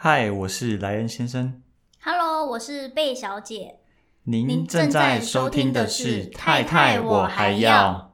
嗨，我是莱恩先生。Hello，我是贝小姐。您正在收听的是《太太我还要》。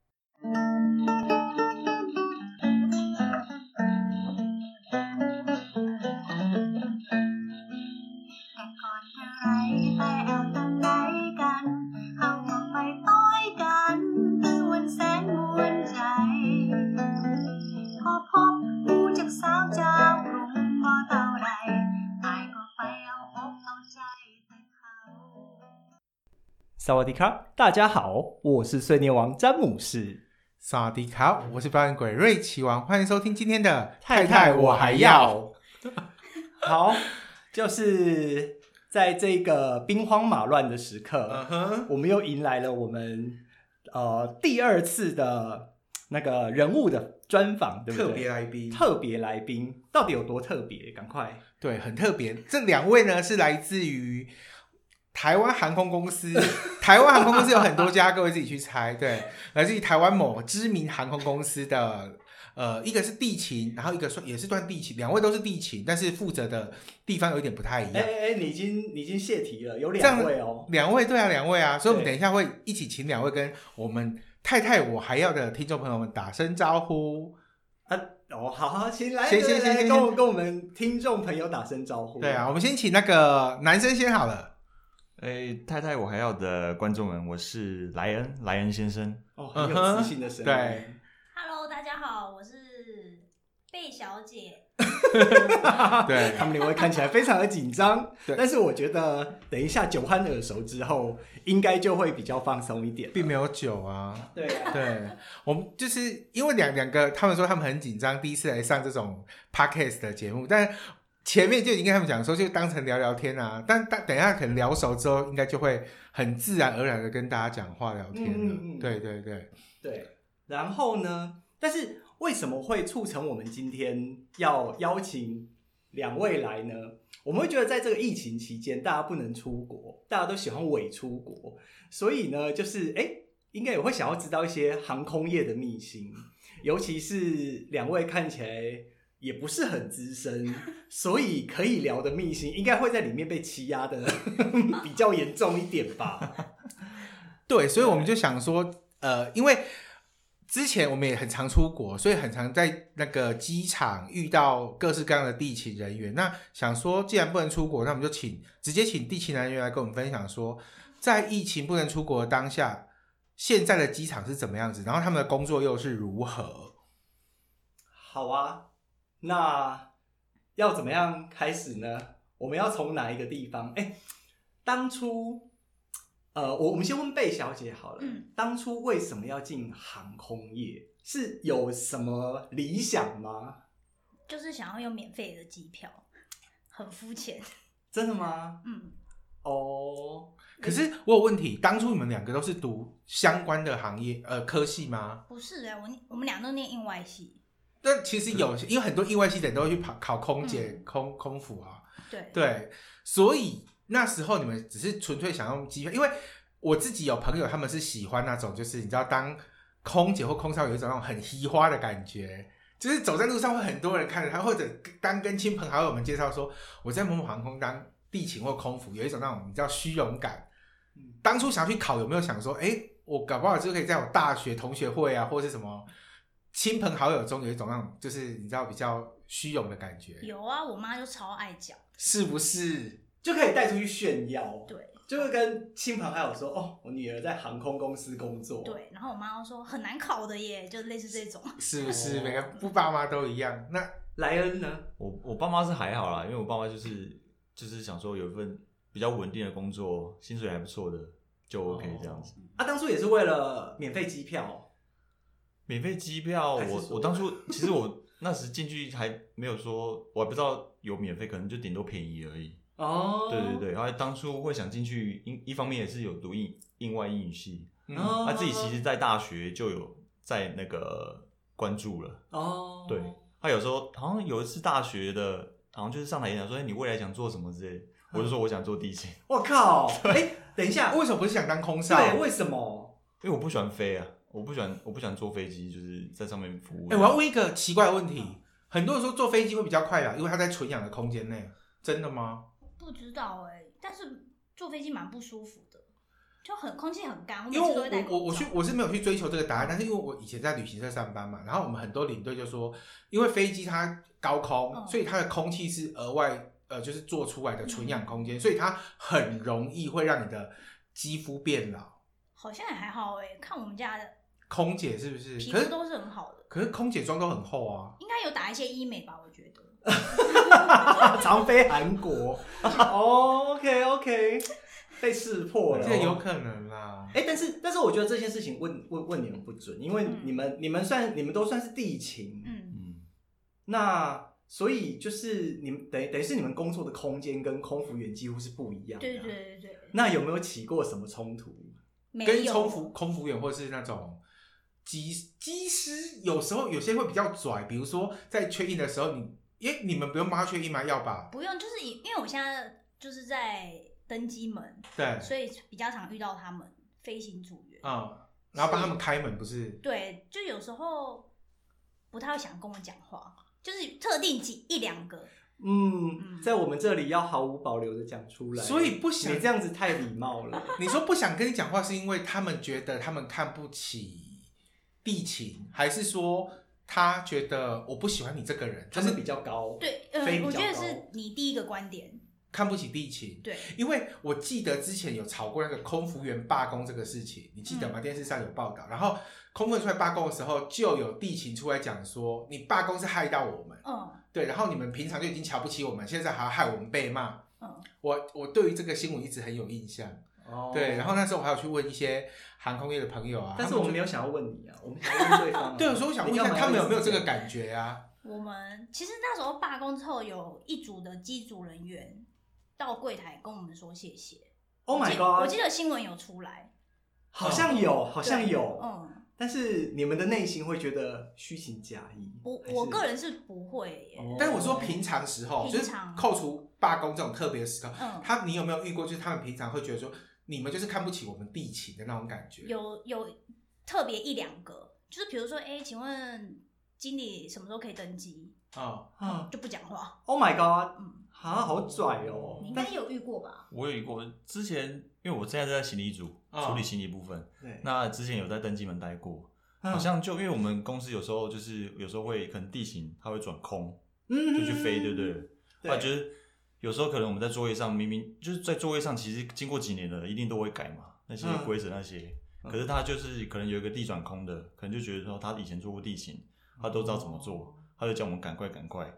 萨瓦迪卡，大家好，我是碎念王詹姆士。萨瓦迪卡，我是表演鬼瑞奇王，欢迎收听今天的太太我还要。好，就是在这个兵荒马乱的时刻，uh -huh. 我们又迎来了我们呃第二次的那个人物的专访，对不对？特别来宾，特别来宾到底有多特别？赶快，对，很特别。这两位呢是来自于。台湾航空公司，台湾航空公司有很多家，各位自己去猜。对，来自于台湾某知名航空公司的，呃，一个是地勤，然后一个算也是算地勤，两位都是地勤，但是负责的地方有点不太一样。哎哎哎，你已经你已经泄题了，有两位哦，两位对啊，两位啊，所以我们等一下会一起请两位跟我们太太我还要的听众朋友们打声招呼啊。哦，好好，请来，先先先先跟我跟我们听众朋友打声招呼。对啊，我们先请那个男生先好了。哎、欸，太太，我还要的观众们，我是莱恩，莱恩先生。哦，很有自信的声音。对，Hello，大家好，我是贝小姐。对，他们两位看起来非常的紧张，但是我觉得等一下酒酣耳熟之后，应该就会比较放松一点。并没有酒啊。对啊，对，我们就是因为两两个，他们说他们很紧张，第一次来上这种 podcast 的节目，但。前面就已经跟他们讲说，就当成聊聊天啊。但但等一下可能聊熟之后，应该就会很自然而然的跟大家讲话聊天了。嗯嗯嗯。对对对对。然后呢？但是为什么会促成我们今天要邀请两位来呢？我们会觉得在这个疫情期间，大家不能出国，大家都喜欢伪出国，所以呢，就是哎，应该也会想要知道一些航空业的秘辛，尤其是两位看起来。也不是很资深，所以可以聊的秘辛应该会在里面被欺压的 比较严重一点吧。对，所以我们就想说，呃，因为之前我们也很常出国，所以很常在那个机场遇到各式各样的地勤人员。那想说，既然不能出国，那我们就请直接请地勤人员来跟我们分享说，在疫情不能出国的当下，现在的机场是怎么样子，然后他们的工作又是如何？好啊。那要怎么样开始呢？我们要从哪一个地方？哎，当初，呃，我我们先问贝小姐好了。嗯，当初为什么要进航空业？是有什么理想吗？就是想要有免费的机票，很肤浅。真的吗？嗯。哦，可是我有问题，当初你们两个都是读相关的行业呃科系吗？不是哎，我我们俩都念应外系。但其实有，因为很多意外系的人都会去考考空姐、嗯、空空服啊。对对，所以那时候你们只是纯粹想用机票，因为我自己有朋友，他们是喜欢那种，就是你知道，当空姐或空少有一种那种很嘻花的感觉，就是走在路上会很多人看着他，或者当跟亲朋好友们介绍说我在某某航空当地勤或空服，有一种那种你知道虚荣感。当初想要去考，有没有想说，哎，我搞不好就可以在我大学同学会啊，或者是什么？亲朋好友中有一种那种，就是你知道比较虚荣的感觉。有啊，我妈就超爱讲，是不是就可以带出去炫耀？对，就会跟亲朋好友说：“哦，我女儿在航空公司工作。”对，然后我妈说很难考的耶，就类似这种。是不是每个不爸妈都一样？那莱恩呢？我我爸妈是还好啦，因为我爸妈就是就是想说有一份比较稳定的工作，薪水还不错的，就 OK 这样子。哦、啊，当初也是为了免费机票。免费机票，我我当初其实我 那时进去还没有说，我还不知道有免费，可能就顶多便宜而已。哦，对对对，然后当初会想进去，一一方面也是有读英英外英语系，他、自己其实在大学就有在那个关注了。哦，对，他有时候好像有一次大学的，好像就是上台演讲说，哎，你未来想做什么之类的，我就说我想做地勤。我靠，哎，等一下，为什么不是想当空少？对，为什么？因为我不喜欢飞啊。我不喜欢，我不喜欢坐飞机，就是在上面服务。哎、欸，我要问一个奇怪的问题：很多人说坐飞机会比较快啊，因为它在纯氧的空间内。真的吗？不知道哎、欸，但是坐飞机蛮不舒服的，就很空气很干。因为我我我我去我是没有去追求这个答案，但是因为我以前在旅行社上班嘛，然后我们很多领队就说，因为飞机它高空，嗯、所以它的空气是额外呃就是做出来的纯氧空间，嗯、所以它很容易会让你的肌肤变老。好像也还好哎、欸，看我们家的空姐是不是皮肤都是很好的？可是空姐妆都很厚啊，应该有打一些医美吧？我觉得。常飞韩国，OK OK，被识破了，这有可能啦。哎、欸，但是但是我觉得这件事情问问问你们不准，因为你们、嗯、你们算你们都算是地勤，嗯嗯，那所以就是你们等于等于是你们工作的空间跟空服员几乎是不一样的，对对对对。那有没有起过什么冲突？没有跟空服空服员或是那种机机师，有时候有些会比较拽，比如说在 check in 的时候你。哎，你们不用帮他确认吗？要吧？不用，就是因因为我现在就是在登机门，对，所以比较常遇到他们飞行组员啊、嗯，然后帮他们开门，不是？对，就有时候不太会想跟我讲话，就是特定几一两个，嗯，在我们这里要毫无保留的讲出来，所以不想你这样子太礼貌了。你说不想跟你讲话，是因为他们觉得他们看不起地勤，还是说？他觉得我不喜欢你这个人，他是比较高，对，呃，我觉得是你第一个观点，看不起地勤，对，因为我记得之前有吵过那个空服员罢工这个事情，你记得吗？嗯、电视上有报道，然后空服员出来罢工的时候，就有地勤出来讲说，你罢工是害到我们，嗯，对，然后你们平常就已经瞧不起我们，现在还要害我们被骂，嗯，我我对于这个新闻一直很有印象，哦，对，然后那时候我还有去问一些。航空业的朋友啊，但是我们没有想要问你啊，我们想要问对方、啊。对，所以我想问一下，他们有没有这个感觉啊？我们其实那时候罢工之后，有一组的机组人员到柜台跟我们说谢谢。Oh my god！我记得新闻有出来，好像有，好像有，嗯。但是你们的内心会觉得虚情假意？我我个人是不会耶。哦、但是我说平常时候，就是扣除罢工这种特别的时刻，嗯，他你有没有遇过？就是他们平常会觉得说。你们就是看不起我们地勤的那种感觉。有有特别一两个，就是比如说，哎、欸，请问经理什么时候可以登机？啊啊，就不讲话。Oh my god！嗯，啊，好拽哦。你应该有遇过吧？我有遇过，之前因为我现在在行李组、哦、处理行李部分，对，那之前有在登机门待过，嗯、好像就因为我们公司有时候就是有时候会可能地勤它会转空，嗯，就去飞，对不对？对，我觉得。有时候可能我们在座位上，明明就是在座位上，其实经过几年了，一定都会改嘛，那些规则那些。嗯、可是他就是可能有一个地转空的，可能就觉得说他以前做过地形，他都知道怎么做，哦、他就叫我们赶快赶快，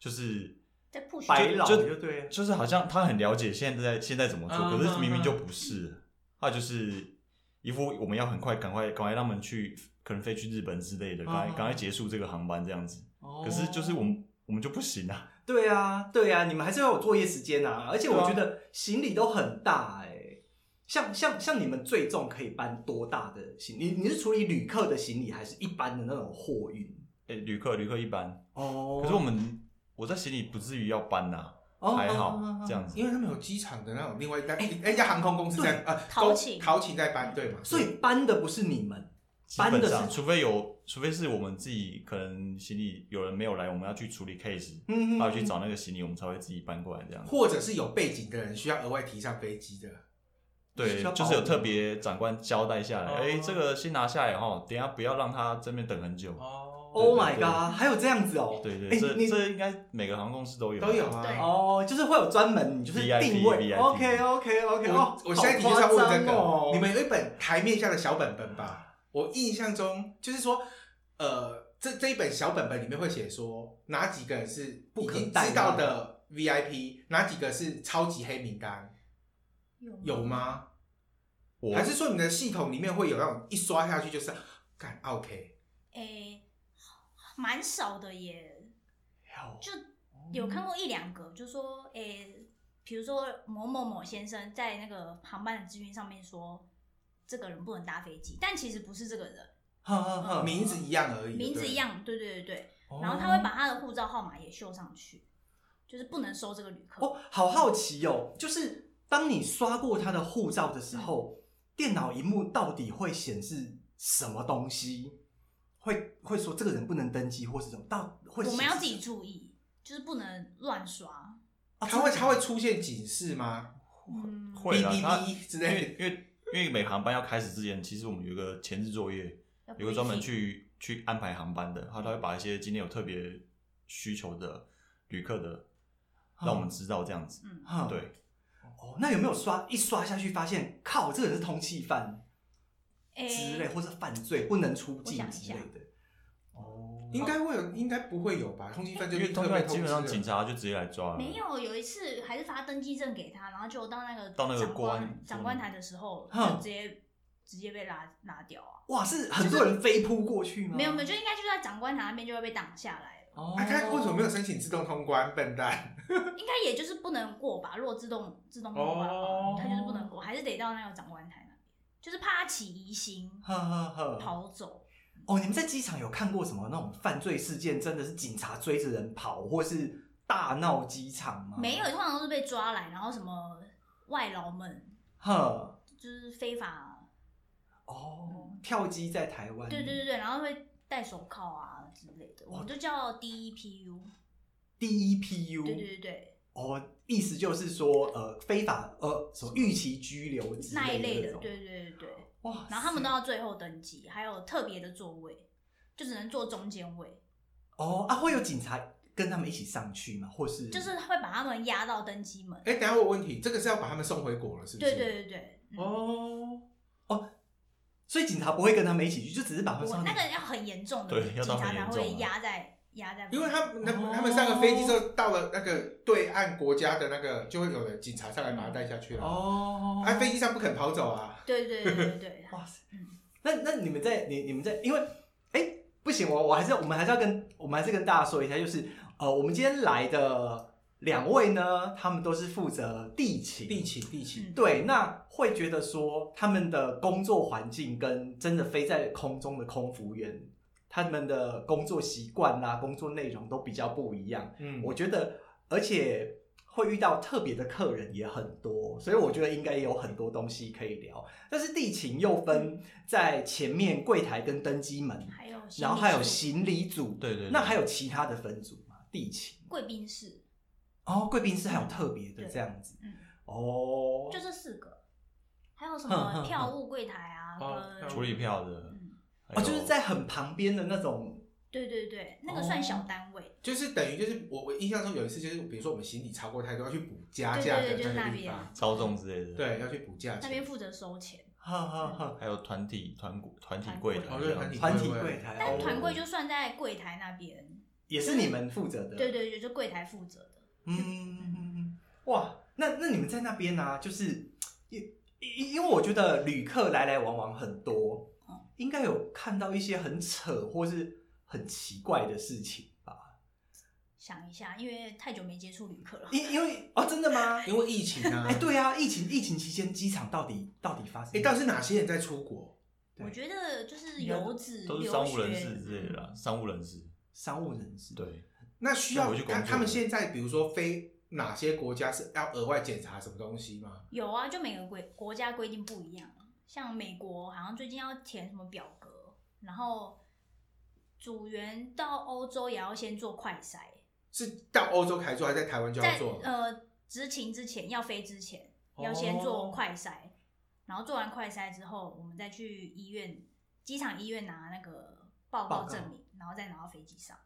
就是在不白老就，就对，就是好像他很了解现在现在怎么做，嗯、可是明明就不是，嗯、他就是一副我们要很快赶快赶快让他们去，可能飞去日本之类的，赶快赶快结束这个航班这样子。哦、可是就是我们我们就不行啊。对啊，对啊，你们还是要有作业时间啊！而且我觉得行李都很大哎、欸，像像像你们最重可以搬多大的行李？你你是处理旅客的行李，还是一般的那种货运？哎、欸，旅客旅客一般哦。可是我们我在行李不至于要搬呐、啊，哦、还好、哦、这样子，因为他们有机场的那种另外一家哎一家航空公司在呃陶勤陶勤在搬对嘛，所以搬的不是你们。搬的是，除非有，除非是我们自己可能行李有人没有来，我们要去处理 case，嗯，然后去找那个行李，我们才会自己搬过来这样。或者是有背景的人需要额外提上飞机的，对，就是有特别长官交代下来，哎，这个先拿下来哈，等下不要让他这边等很久。哦，Oh my god，还有这样子哦？对对，这这应该每个航空公司都有，都有啊。哦，就是会有专门，就是定位。OK OK OK，哦，我现在的确要问这个，你们有一本台面下的小本本吧？我印象中就是说，呃，这这一本小本本里面会写说哪几个人是不可知道的 VIP，哪几个是超级黑名单，有吗？有吗？我还是说你的系统里面会有那种一刷下去就是干 OK？诶、欸，蛮少的耶，就有看过一两个，就说诶，比、欸、如说某某某先生在那个航班的资讯上面说。这个人不能搭飞机，但其实不是这个人，呵呵呵，名字一样而已。名字一样，对对对对。然后他会把他的护照号码也秀上去，就是不能收这个旅客。哦，好好奇哦，就是当你刷过他的护照的时候，电脑荧幕到底会显示什么东西？会会说这个人不能登机，或是怎么？到会我们要自己注意，就是不能乱刷。他会他会出现警示吗？嗯，会啦，它哔哔哔之因类为因为因为每航班要开始之前，其实我们有一个前置作业，有个专门去去安排航班的，然后他会把一些今天有特别需求的旅客的，让我们知道这样子。嗯，对。哦，那有没有刷一刷下去发现，靠，这个人是通缉犯之类，欸、或者犯罪不能出境想之类的？哦，应该会有，应该不会有吧？通缉犯就因为通缉犯基本上警察就直接来抓了。没有，有一次还是发登记证给他，然后就到那个到那个长官关长官台的时候，就直接直接被拉拉掉啊。哇，是很多人飞扑过去吗？没有没有，就应该就在长官台那边就会被挡下来了。哦，啊，他为什么没有申请自动通关？笨蛋！应该也就是不能过吧？如果自动自动通关的哦话，他就是不能过，还是得到那个长官台那边，就是怕他起疑心呵呵呵，跑走。哦，你们在机场有看过什么那种犯罪事件？真的是警察追着人跑，或是大闹机场吗？没有，通常都是被抓来，然后什么外劳们呵，就是非法，哦，跳机在台湾，对对对对，然后会戴手铐啊之类的，我们就叫 DEPU。，DEPU，对对对对，哦，意思就是说，呃，非法呃什么预期拘留之那一类的，对对对对。哇，然后他们都要最后登记，还有特别的座位，就只能坐中间位，哦啊，会有警察跟他们一起上去吗？或是？就是会把他们押到登机门。哎，等下我有问题，这个是要把他们送回国了，是不是？对对对对，嗯。哦，所以警察不会跟他们一起去，就只是把他们我。那个要很严重的对要到警察才会很严重啊压在压在，因为他们他们哦他们上个飞机之后，到了那个对岸国家的那个，就会有人警察上来把他带下去了。哦，啊，飞机上不肯跑走啊。对对对对对，哇塞嗯，那那你们在你你们在，因为哎不行，我我还是我们还是要跟我们还是跟大家说一下，就是呃，我们今天来的两位呢，他们都是负责地勤，地勤地勤，嗯。对，那会觉得说他们的工作环境跟真的飞在空中的空服员，他们的工作习惯啦、工作内容都比较不一样。嗯，我觉得，而且会遇到特别的客人也很多，所以我觉得应该有很多东西可以聊。但是地勤又分在前面柜台跟登机门，还有然后还有行行李组，对对对。那还有其他的分组吗？地勤。贵宾室，哦，贵宾室还有特别的这样子，嗯，哦，就这四个，还有什么票务柜台啊，处理票的，嗯，哦，就是在很旁边的那种，对对对，那个算小单位，就是等于就是我我印象中有一次就是比如说我们行李超过太多要去补加价的对对对就是那那边个地方，操纵之类的，，对，要去补价钱。那边负责收钱，哈哈哈，还有团体团团体柜哦对团体柜台，但团柜哦就算在柜台那边，也是你们负责的，对对对，就柜台负责的，嗯，哇，那那你们在那边呢、啊？就是因因因为我觉得旅客来来往往很多，应该有看到一些很扯或是很奇怪的事情吧？想一下，因为太久没接触旅客了，因因为哦，真的吗？因为疫情啊哎、，对啊，疫情疫情期间机场到底到底发生？哎，到底是哪些人在出国？我觉得就是游子都是商务人士之类的啦，商务人士，商务人士，对，那需要他他们现在比如说飞哪些国家是要额外检查什么东西吗？有啊，就每个规国家规定不一样。像美国好像最近要填什么表格，然后组员到欧洲也要先做快筛，是到欧洲开做，还是在台湾就要在做？呃执勤之前要飞之前要先做快筛，然后做完快筛之后，我们再去医院机场医院拿那个报告证明，然后再拿到飞机上。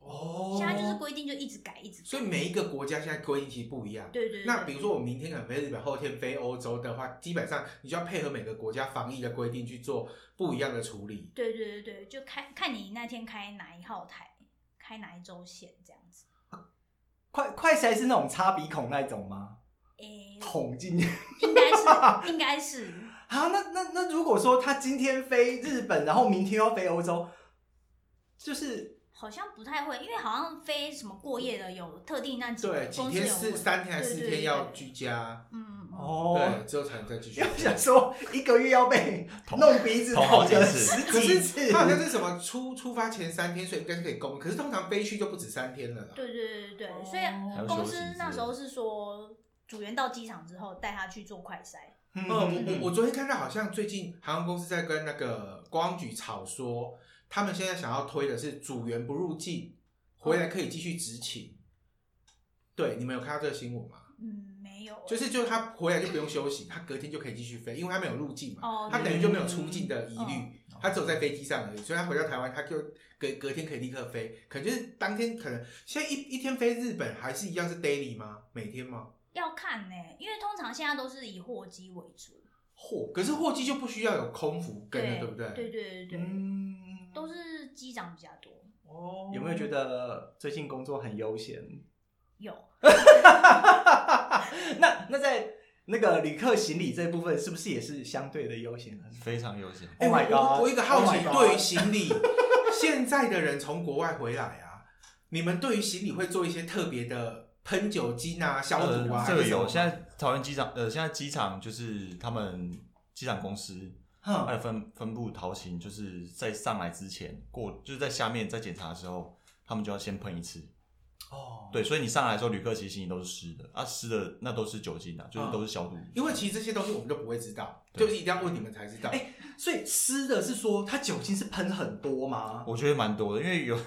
哦，现在就是规定就一直改，一直改。所以每一个国家现在规定其实不一样。对对对。那比如说我明天可能飞日本，后天飞欧洲的话，基本上你就要配合每个国家防疫的规定去做不一样的处理。对对对对，就开看你那天开哪一号台，开哪一周线这样子。快快筛是那种插鼻孔那种吗？诶，捅进去应该是，应该是。啊？那那那如果说他今天飞日本，然后明天要飞欧洲，就是好像不太会，因为好像飞什么过夜的有特定那几个对，几天是三天还是四天要居家，嗯。哦，对，之后才能再继续 要。想说一个月要被弄鼻子捅好几次十可是几次，它好像是什么出出发前三天，所以应该是可以公，可是通常飞去就不止三天了啦。对对对对对，哦所以公司那时候是说，组员到机场之后带他去做快筛。嗯嗯，我我我昨天看到好像最近航空公司在跟那个公安局吵说，他们现在想要推的是组员不入境，回来可以继续执勤。对，你们有看到这个新闻吗？嗯，没有。就是，就是他回来就不用休息，他隔天就可以继续飞，因为他没有入境嘛，哦、他等于就没有出境的疑虑，嗯、他只有在飞机上而已，所以他回到台湾，他就隔隔天可以立刻飞，可能就是当天可能现在一一天飞日本还是一样是 daily 吗？每天吗？要看呢、欸，因为通常现在都是以货机为主。货，可是货机就不需要有空服跟了，对，对不对？对对对对，嗯，都是机长比较多。哦，有没有觉得最近工作很悠闲？有。那那在那个旅客行李这部分，是不是也是相对的悠闲？非常悠闲。Oh my god！我，我一个好奇，oh、对于行李，现在的人从国外回来啊，你们对于行李会做一些特别的？喷酒精啊，消毒啊，呃、这个有。现在桃园机场，呃，现在机场就是他们机场公司，还有分分布桃型，就是在上来之前过，就是在下面在检查的时候，他们就要先喷一次。哦，对，所以你上来的时候，旅客其实行李都是湿的，啊，湿的那都是酒精的，就是都是消毒。因为其实这些东西我们都不会知道，就是一定要问你们才知道。哎，所以湿的是说它酒精是喷很多吗？我觉得蛮多的，因为有。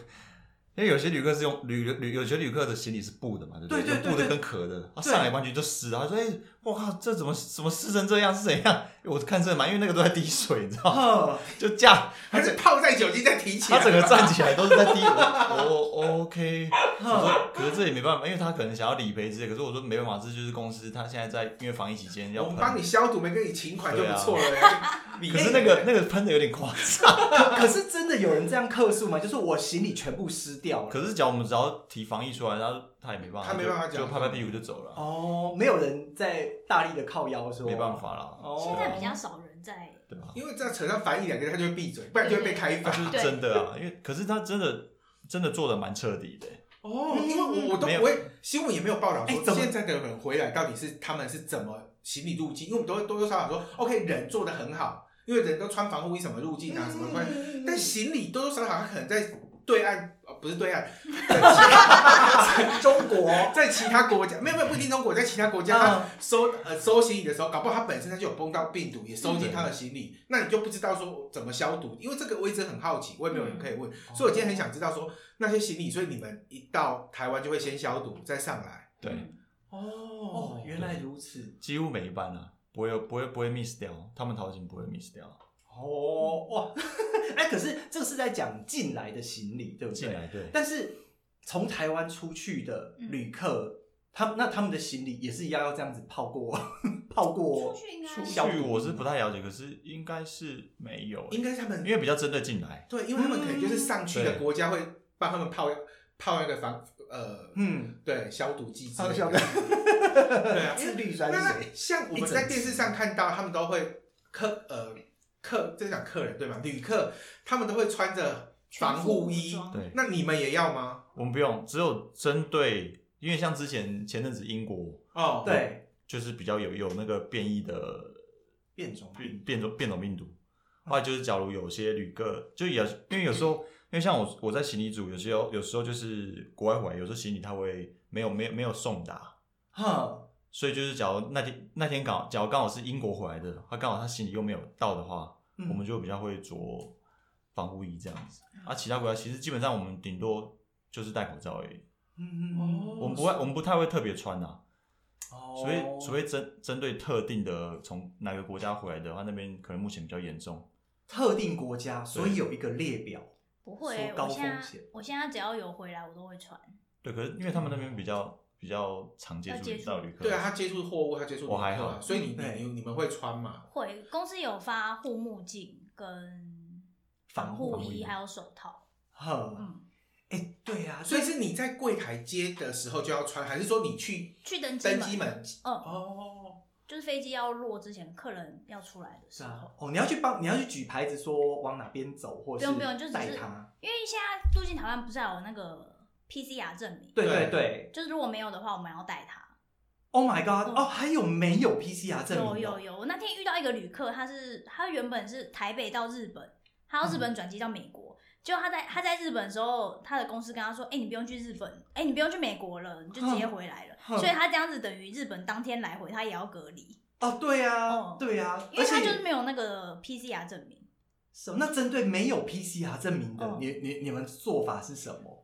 因为有些旅客是用旅旅，有些旅客的行李是布的嘛，对不对？对对对对，布的跟壳的，他上来完全就湿了。他说：“哎、欸，我靠，这怎么怎么湿成这样？是怎样？” 我看这蛮，因为那个都在滴水，你知道吗？就这样，还是泡在酒精再提起来。他整个站起来都是在滴。哦，OK。我说，可是这也没办法，因为他可能想要理赔之类。可是我说没办法，这就是公司他现在在因为防疫期间要。我们帮你消毒，没给你请款就不错了。啊、可是那个那个喷的有点夸张。可是真的有人这样客诉吗？就是我行李全部湿掉了。可是，只要我们只要提防疫出来，他他也没办法，他没办法讲，就拍拍屁股就走了。哦，没有人在大力的靠腰说，没办法了。哦，现在比较少人在，对吧？因为这样扯上防疫两个，他就会闭嘴，不然就会被开罚。是真的啊，因为可是他真的真的做的蛮彻底的。哦，因为我我都不会，新闻也没有报道说现在的人回来到底是他们是怎么行李入境，因为我们都会多多少少说，OK，人做的很好，因为人都穿防护衣什么入境啊什么关，但行李多多少少他可能在对岸。不是对岸，在 中国，在其他国家没有没有不一定中国，在其他国家他收呃收行李的时候，搞不好他本身他就有碰到病毒，也收进他的行李，嗯、那你就不知道说怎么消毒，因为这个我一直很好奇，我也没有人可以问，嗯、所以我今天很想知道说那些行李，所以你们一到台湾就会先消毒再上来。对，哦。哦，原来如此，几乎每一班啊，不会不会不会 miss 掉，他们淘金不会 miss 掉。哦哇，哎，可是这个是在讲进来的行李，对不对？进来对。但是从台湾出去的旅客，他们那他们的行李也是一样要这样子泡过，泡过。出去我是不太了解，可是应该是没有，应该是他们因为比较针对进来。对，因为他们可能就是上去的国家会帮他们泡泡那个防呃嗯对消毒剂之类的。对啊，是氯酸水。像我们在电视上看到，他们都会客呃。客，这是讲客人对吗？旅客他们都会穿着防护衣，对，那你们也要吗？我们不用，只有针对，因为像之前前阵子英国哦，对，就是比较有有那个变异的变种变变种变种病毒，后来就是假如有些旅客就也因为有时候，因为像我我在行李组，有些有时候就是国外回来，有时候行李他会没有没有没有送达，哈。所以就是，假如那天那天刚好，假如刚好是英国回来的，他刚好他行李又没有到的话，嗯、我们就比较会着防护衣这样子。啊，其他国家其实基本上我们顶多就是戴口罩而已。嗯嗯嗯。我们不会，我们不太会特别穿呐、啊。哦。所以除非针针对特定的从哪个国家回来的话，那边可能目前比较严重。特定国家，所以有一个列表。不会，我现在我现在只要有回来，我都会穿。对，可是因为他们那边比较。比较常接触到旅客，对啊，他接触货物，他接触我还好，所以你你你们会穿吗？会，公司有发护目镜跟防护衣，还有手套。嗯，哎，对啊，所以是你在柜台接的时候就要穿，还是说你去去登登机门？嗯哦，就是飞机要落之前，客人要出来的时候。哦，你要去帮，你要去举牌子说往哪边走，或者不用不用，就只是因为现在入境台湾不是还有那个。PCR 证明，对对对，就是如果没有的话，我们要带他。Oh my god！哦，还有没有 PCR 证明？有有有，我那天遇到一个旅客，他是他原本是台北到日本，他到日本转机到美国，结果他在他在日本的时候，他的公司跟他说：“哎，你不用去日本，哎，你不用去美国了，你就直接回来了。”所以他这样子等于日本当天来回，他也要隔离。哦，对呀，对呀，因为他就是没有那个 PCR 证明。什么？那针对没有 PCR 证明的，你你你们做法是什么？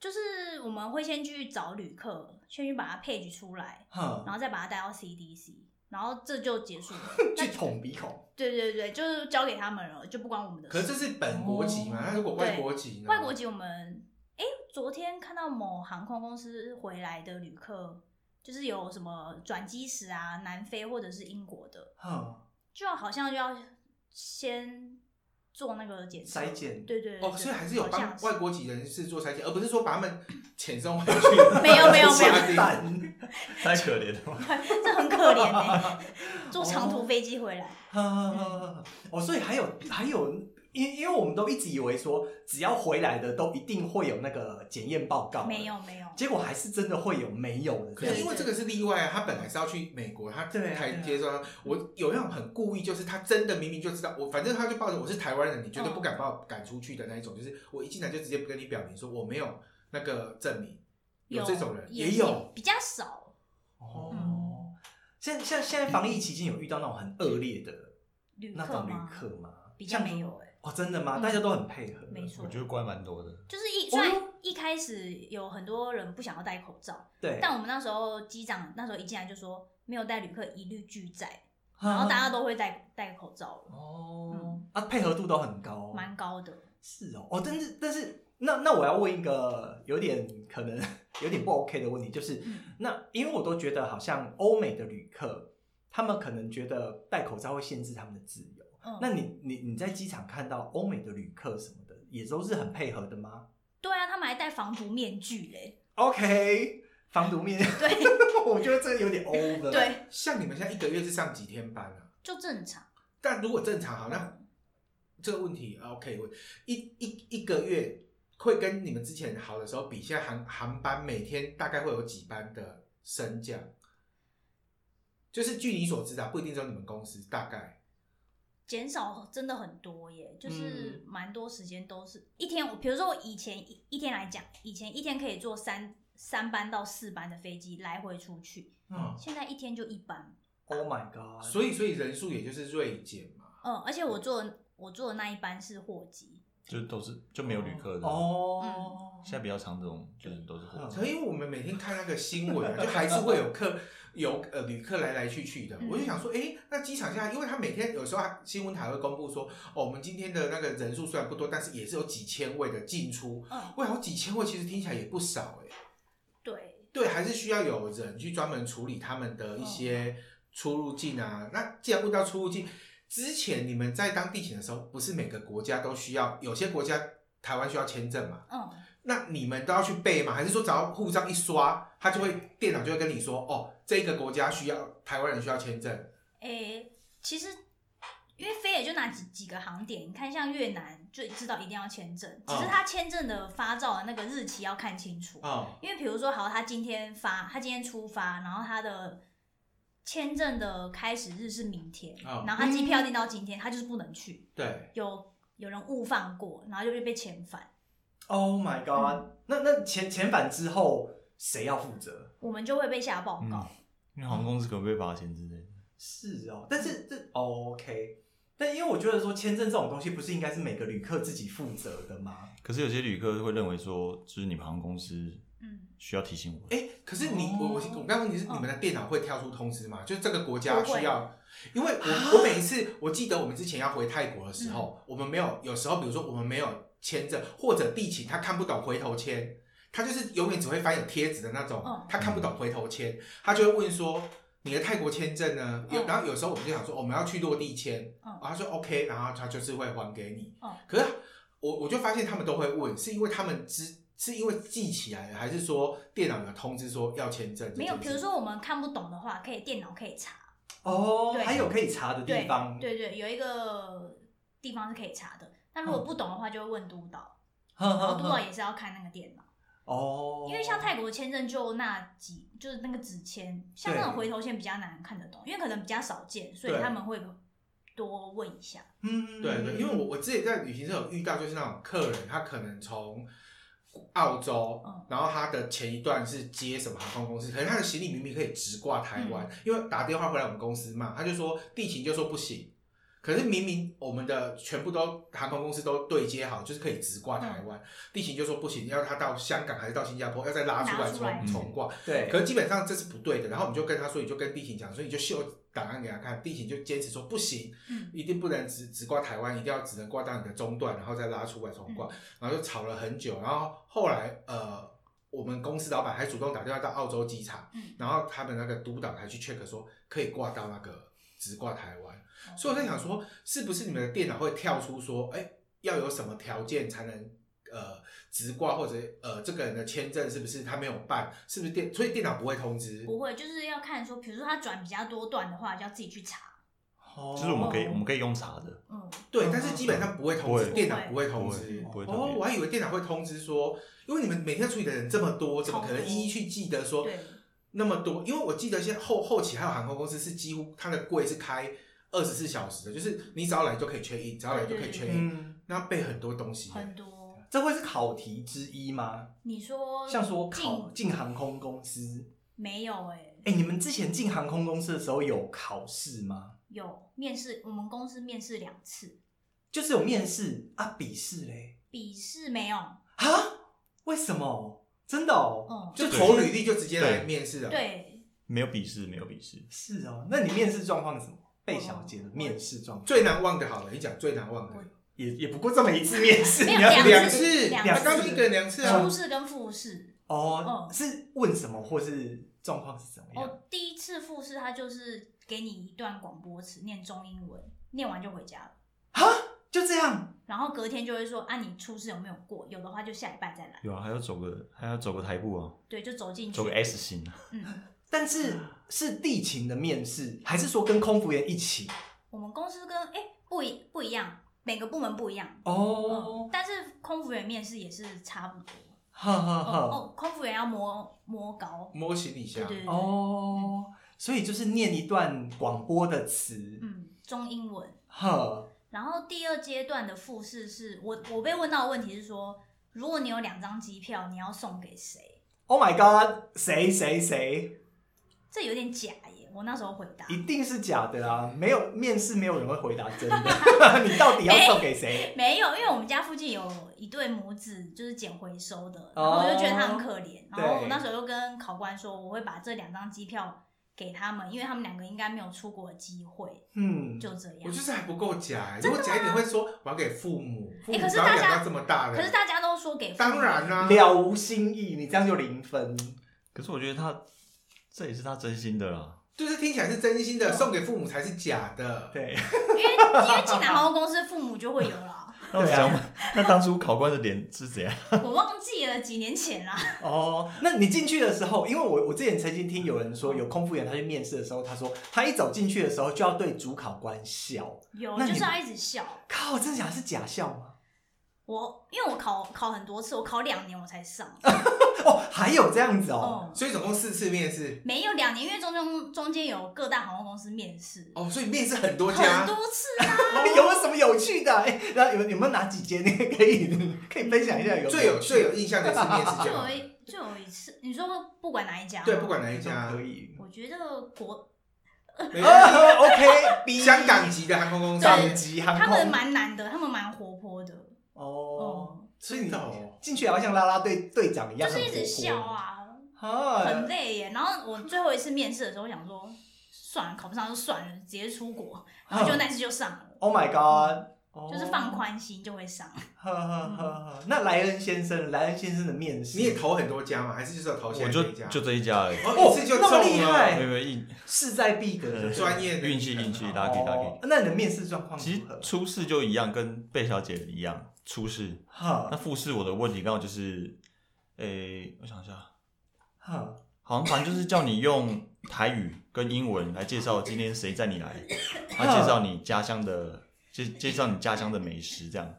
就是我们会先去找旅客，先去把它 page 出来，哼然后再把它带到 CDC，然后这就结束了。去捅鼻孔。对对对，就是交给他们了，就不关我们的事。可是这是本国籍嘛？那、哦、如果外国籍呢？外国籍我们哎，昨天看到某航空公司回来的旅客，就是有什么转机时啊，南非或者是英国的，哼，就好像就要先。做那个检筛检，对对对，哦，所以还是有帮外国籍人士做筛检，而不是说把他们遣送回去。没有没有没有，太可怜了，这很可怜哎，坐长途飞机回来。哦，所以还有还有。因因为我们都一直以为说，只要回来的都一定会有那个检验报告，没有没有，结果还是真的会有没有的。可是因为这个是例外啊，他本来是要去美国，他才接受。我有那种很故意，就是他真的明明就知道我，反正他就抱着我是台湾人，你绝对不敢把我赶出去的那一种，就是我一进来就直接不跟你表明说我没有那个证明，有这种人也有，比较少。哦，像像现在防疫期间有遇到那种很恶劣的那种旅客吗？比较没有哎。哦，真的吗？大家都很配合，没错。我觉得乖蛮多的。就是一虽然一开始有很多人不想要戴口罩，对。但我们那时候机长那时候一进来就说，没有带旅客一律拒载，然后大家都会戴戴口罩了。哦，啊，配合度都很高，蛮高的。是哦，哦，但是但是，那那我要问一个有点可能有点不 OK 的问题，就是那因为我都觉得好像欧美的旅客，他们可能觉得戴口罩会限制他们的自由。嗯、那你你你在机场看到欧美的旅客什么的，也都是很配合的吗？对啊，他们还戴防毒面具嘞。OK，防毒面具。对，我觉得这有点 over。对，像你们现在一个月是上几天班啊？就正常。但如果正常好，那这个问题 OK，一一一个月会跟你们之前好的时候比，现在航航班每天大概会有几班的升降？就是据你所知的，不一定只有你们公司，大概。减少真的很多耶，就是蛮多时间都是一天。我比如说我以前一一天来讲，以前一天可以坐三三班到四班的飞机来回出去，嗯，现在一天就一班。Oh my god！所以所以人数也就是锐减嘛。嗯，而且我坐我坐的那一班是货机。就都是就没有旅客的哦，现在比较常这种就是都是货。可因为我们每天看那个新闻啊，就还是会有客有呃旅客来来去去的。我就想说，哎，那机场现在，因为他每天有时候新闻台会公布说，哦，我们今天的那个人数虽然不多，但是也是有几千位的进出。嗯，哇，有几千位其实听起来也不少哎。对对，还是需要有人去专门处理他们的一些出入境啊。那既然问到出入境。之前你们在当地勤的时候，不是每个国家都需要？有些国家台湾需要签证嘛？嗯。那你们都要去背吗？还是说只要护照一刷，他就会电脑就会跟你说，哦，这个国家需要台湾人需要签证？诶、欸，其实因为飞也就那几几个航点，你看像越南就知道一定要签证，只是他签证的发照的那个日期要看清楚。哦。因为比如说，好，他今天发，他今天出发，然后他的。签证的开始日是明天，oh, 然后他机票订到今天，嗯、他就是不能去。对，有有人误放过，然后就会被遣返。Oh my god！、嗯、那那遣遣返之后谁要负责？我们就会被下报告。嗯、因为航空公司可能会被罚钱之类的。是哦，但是这、嗯 oh, OK。但因为我觉得说签证这种东西不是应该是每个旅客自己负责的吗？可是有些旅客会认为说，就是你们航空公司。嗯，需要提醒我。哎、欸，可是你、哦、我我我刚刚问题是你们的电脑会跳出通知吗？哦、就是这个国家需要，因为我我每一次我记得我们之前要回泰国的时候，嗯、我们没有有时候比如说我们没有签证或者地勤他看不懂回头签，他就是永远只会翻有贴纸的那种，他看不懂回头签，他就会问说你的泰国签证呢？有、嗯、然后有时候我们就想说我们要去落地签，嗯、然后他说 OK，然后他就是会还给你。嗯、可是我我就发现他们都会问，是因为他们知。是因为记起来了，还是说电脑有通知说要签证？没有，比如说我们看不懂的话，可以电脑可以查。哦，对还有可以查的地方。对对，对，有一个地方是可以查的。那如果不懂的话，就会问督导。呵呵呵，然后督导也是要看那个电脑。哦。因为像泰国签证就那几，就是那个纸签，像那种回头签比较难看得懂，因为可能比较少见，所以他们会多问一下。嗯，对对，因为我我自己在旅行社有遇到，就是那种客人，他可能从。澳洲，然后他的前一段是接什么航空公司？可是他的行李明明可以直挂台湾，嗯、因为打电话回来我们公司嘛，他就说地勤就说不行，可是明明我们的全部都航空公司都对接好，就是可以直挂台湾，嗯、地勤就说不行，要他到香港还是到新加坡，要再拉出来重重挂。对，可是基本上这是不对的。然后我们就跟他说，你就跟地勤讲，所以你就秀档案给他看，地勤就坚持说不行，嗯、一定不能只只挂台湾，一定要只能挂到你的中段，然后再拉出来重挂。嗯、然后就吵了很久，然后后来呃，我们公司老板还主动打电话到澳洲机场，嗯、然后他们那个督导还去 check 说可以挂到那个直挂台湾。所以我在想说，是不是你们的电脑会跳出说，哎、欸，要有什么条件才能呃直挂，或者呃这个人的签证是不是他没有办，是不是电？所以电脑不会通知，不会，就是要看说，比如说他转比较多段的话，就要自己去查。哦，就是我们可以我们可以用查的，嗯，对，但是基本上不会通知，会电脑不会通知。哦，我还以为电脑会通知说，因为你们每天处理的人这么多，怎么可能一一去记得说那么多？因为我记得现在后后期还有航空公司是几乎它的柜是开。二十四小时的，就是你只要来就可以 check in，只要来就可以 check in，那要背很多东西，很多。这会是考题之一吗？你说像说考进航空公司没有哎、欸？哎、欸，你们之前进航空公司的时候有考试吗？有面试，我们公司面试两次，就是有面试啊，笔试嘞？笔试没有啊？为什么？真的哦，嗯、就投履历就直接来面试了？对，没有笔试，没有笔试。是哦，那你面试状况是什么？贝小姐的面试状况。最难忘的，好了，你讲最难忘的，也也不过这么一次面试，没有两两次，两刚一个人两次啊，初试跟复试。哦，是问什么或是状况是怎么样？哦，第一次复试他就是给你一段广播词，念中英文，念完就回家了，哈，就这样，然后隔天就会说啊，你初试有没有过？有的话就下礼拜再来。有啊，还要走个还要走个台步啊，对，就走进去，走个 S 型，嗯，但是是地勤的面试，还是说跟空服员一起？我们公司跟哎、欸、不一不一样，每个部门不一样哦、oh. 嗯。但是空服员面试也是差不多。哈哈哈。哦，空服员要摸摸高，摸行李箱。对对对。哦，所以就是念一段广播的词，嗯，中英文。哈。然后第二阶段的复试是我我被问到的问题是说，如果你有两张机票，你要送给谁？Oh my god，谁谁谁？这有点假耶。我那时候回答一定是假的啦！没有面试，没有人会回答真的。你到底要送给谁？没有，因为我们家附近有一对母子，就是捡回收的，然后我就觉得他很可怜。然后我那时候就跟考官说，我会把这两张机票给他们，因为他们两个应该没有出国的机会。嗯，就这样。我就是还不够假，如果假一点会说我要给父母。哎，可是大家这么大了，可是大家都说给父母。当然啦，了无新意，你这样就零分。可是我觉得他这也是他真心的啦。就是听起来是真心的，送给父母才是假的。对，因为因为进来航空公司，父母就会有了。对啊，那当初考官的脸是怎样？我忘记了，几年前啦。哦，那你进去的时候，因为我我之前曾经听有人说，有空服员他去面试的时候，他说他一走进去的时候就要对主考官笑，有，就是要一直笑。靠，真的假的？是假笑吗？我因为我考考很多次，我考两年我才上。哦，还有这样子哦，嗯、所以总共四次面试。没有两年，因为中中中间有各大航空公司面试。哦，所以面试很多家，很多次啊。有没有什么有趣的？哎，那有有没有哪几间？你 可以可以分享一下有有。最有最有印象的是面试，就有一就有一次，你说不管哪一家，对，不管哪一家可以。我觉得国。没 OK，香港籍的航空公司，港籍航空，他们蛮难的，他们蛮活泼的。哦。所以你进去也要像拉拉队队长一样，就是一直笑啊，很累耶。然后我最后一次面试的时候，我想说算了，考不上就算了，直接出国。然后就那次就上了。Oh my god！就是放宽心就会上。呵呵呵呵。那莱恩先生，莱恩先生的面试，你也投很多家吗？还是就是要投现在这一家？就这一家而已。哦，那么厉害，没有运，势在必得，专业运气运气，大家可以打给。那你的面试状况？其实初试就一样，跟贝小姐一样。初试，哈，那复试我的问题刚好就是，诶、欸，我想一下，哈，好像反正就是叫你用台语跟英文来介绍今天谁载你来，来介绍你家乡的，介介绍你家乡的美食这样，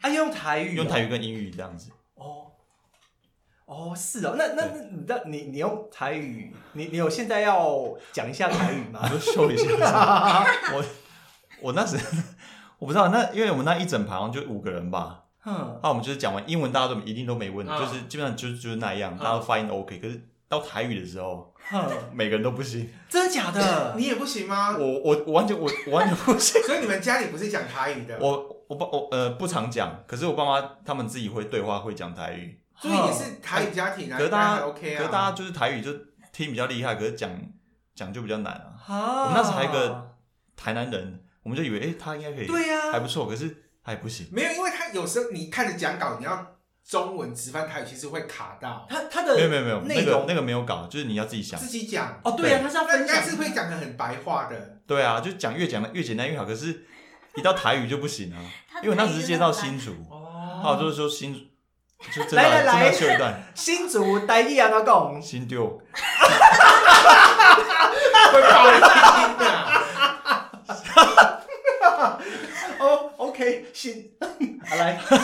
啊，用台语，用台语跟英语这样子，哦，哦，是哦，那那那你的你你用台语，你你有现在要讲一下台语吗？我就秀一下，我我那时。我不知道，那因为我们那一整排好像就五个人吧，嗯，那我们就是讲完英文，大家都一定都没问题，就是基本上就是就是那样，大家都发音 OK。可是到台语的时候，哼，每个人都不行。真的假的？你也不行吗？我我我完全我我完全不行。所以你们家里不是讲台语的？我我爸我呃不常讲，可是我爸妈他们自己会对话，会讲台语。所以也是台语家庭啊，可是大家还 OK 啊。可是大家就是台语就听比较厉害，可是讲讲就比较难啊。啊我们那时候还有一个台南人，我们就以为哎、欸、他应该可以，对呀还不错，可是他也不行。没有，因为他有时候你看着讲稿，你要中文直翻台语，其实会卡到。他他的没有没有没有，那内容个那个没有稿，就是你要自己想自。己讲哦，对呀，他是要那应该分享，是会讲的很白话的。对啊，就讲越讲的越简单越好，可是一到台语就不行啊。因为我那时是介绍新竹，哦就是说新竹，就真的来来来真的秀一段新竹台语安怎讲？新丢。会爆音啊！新，好来，会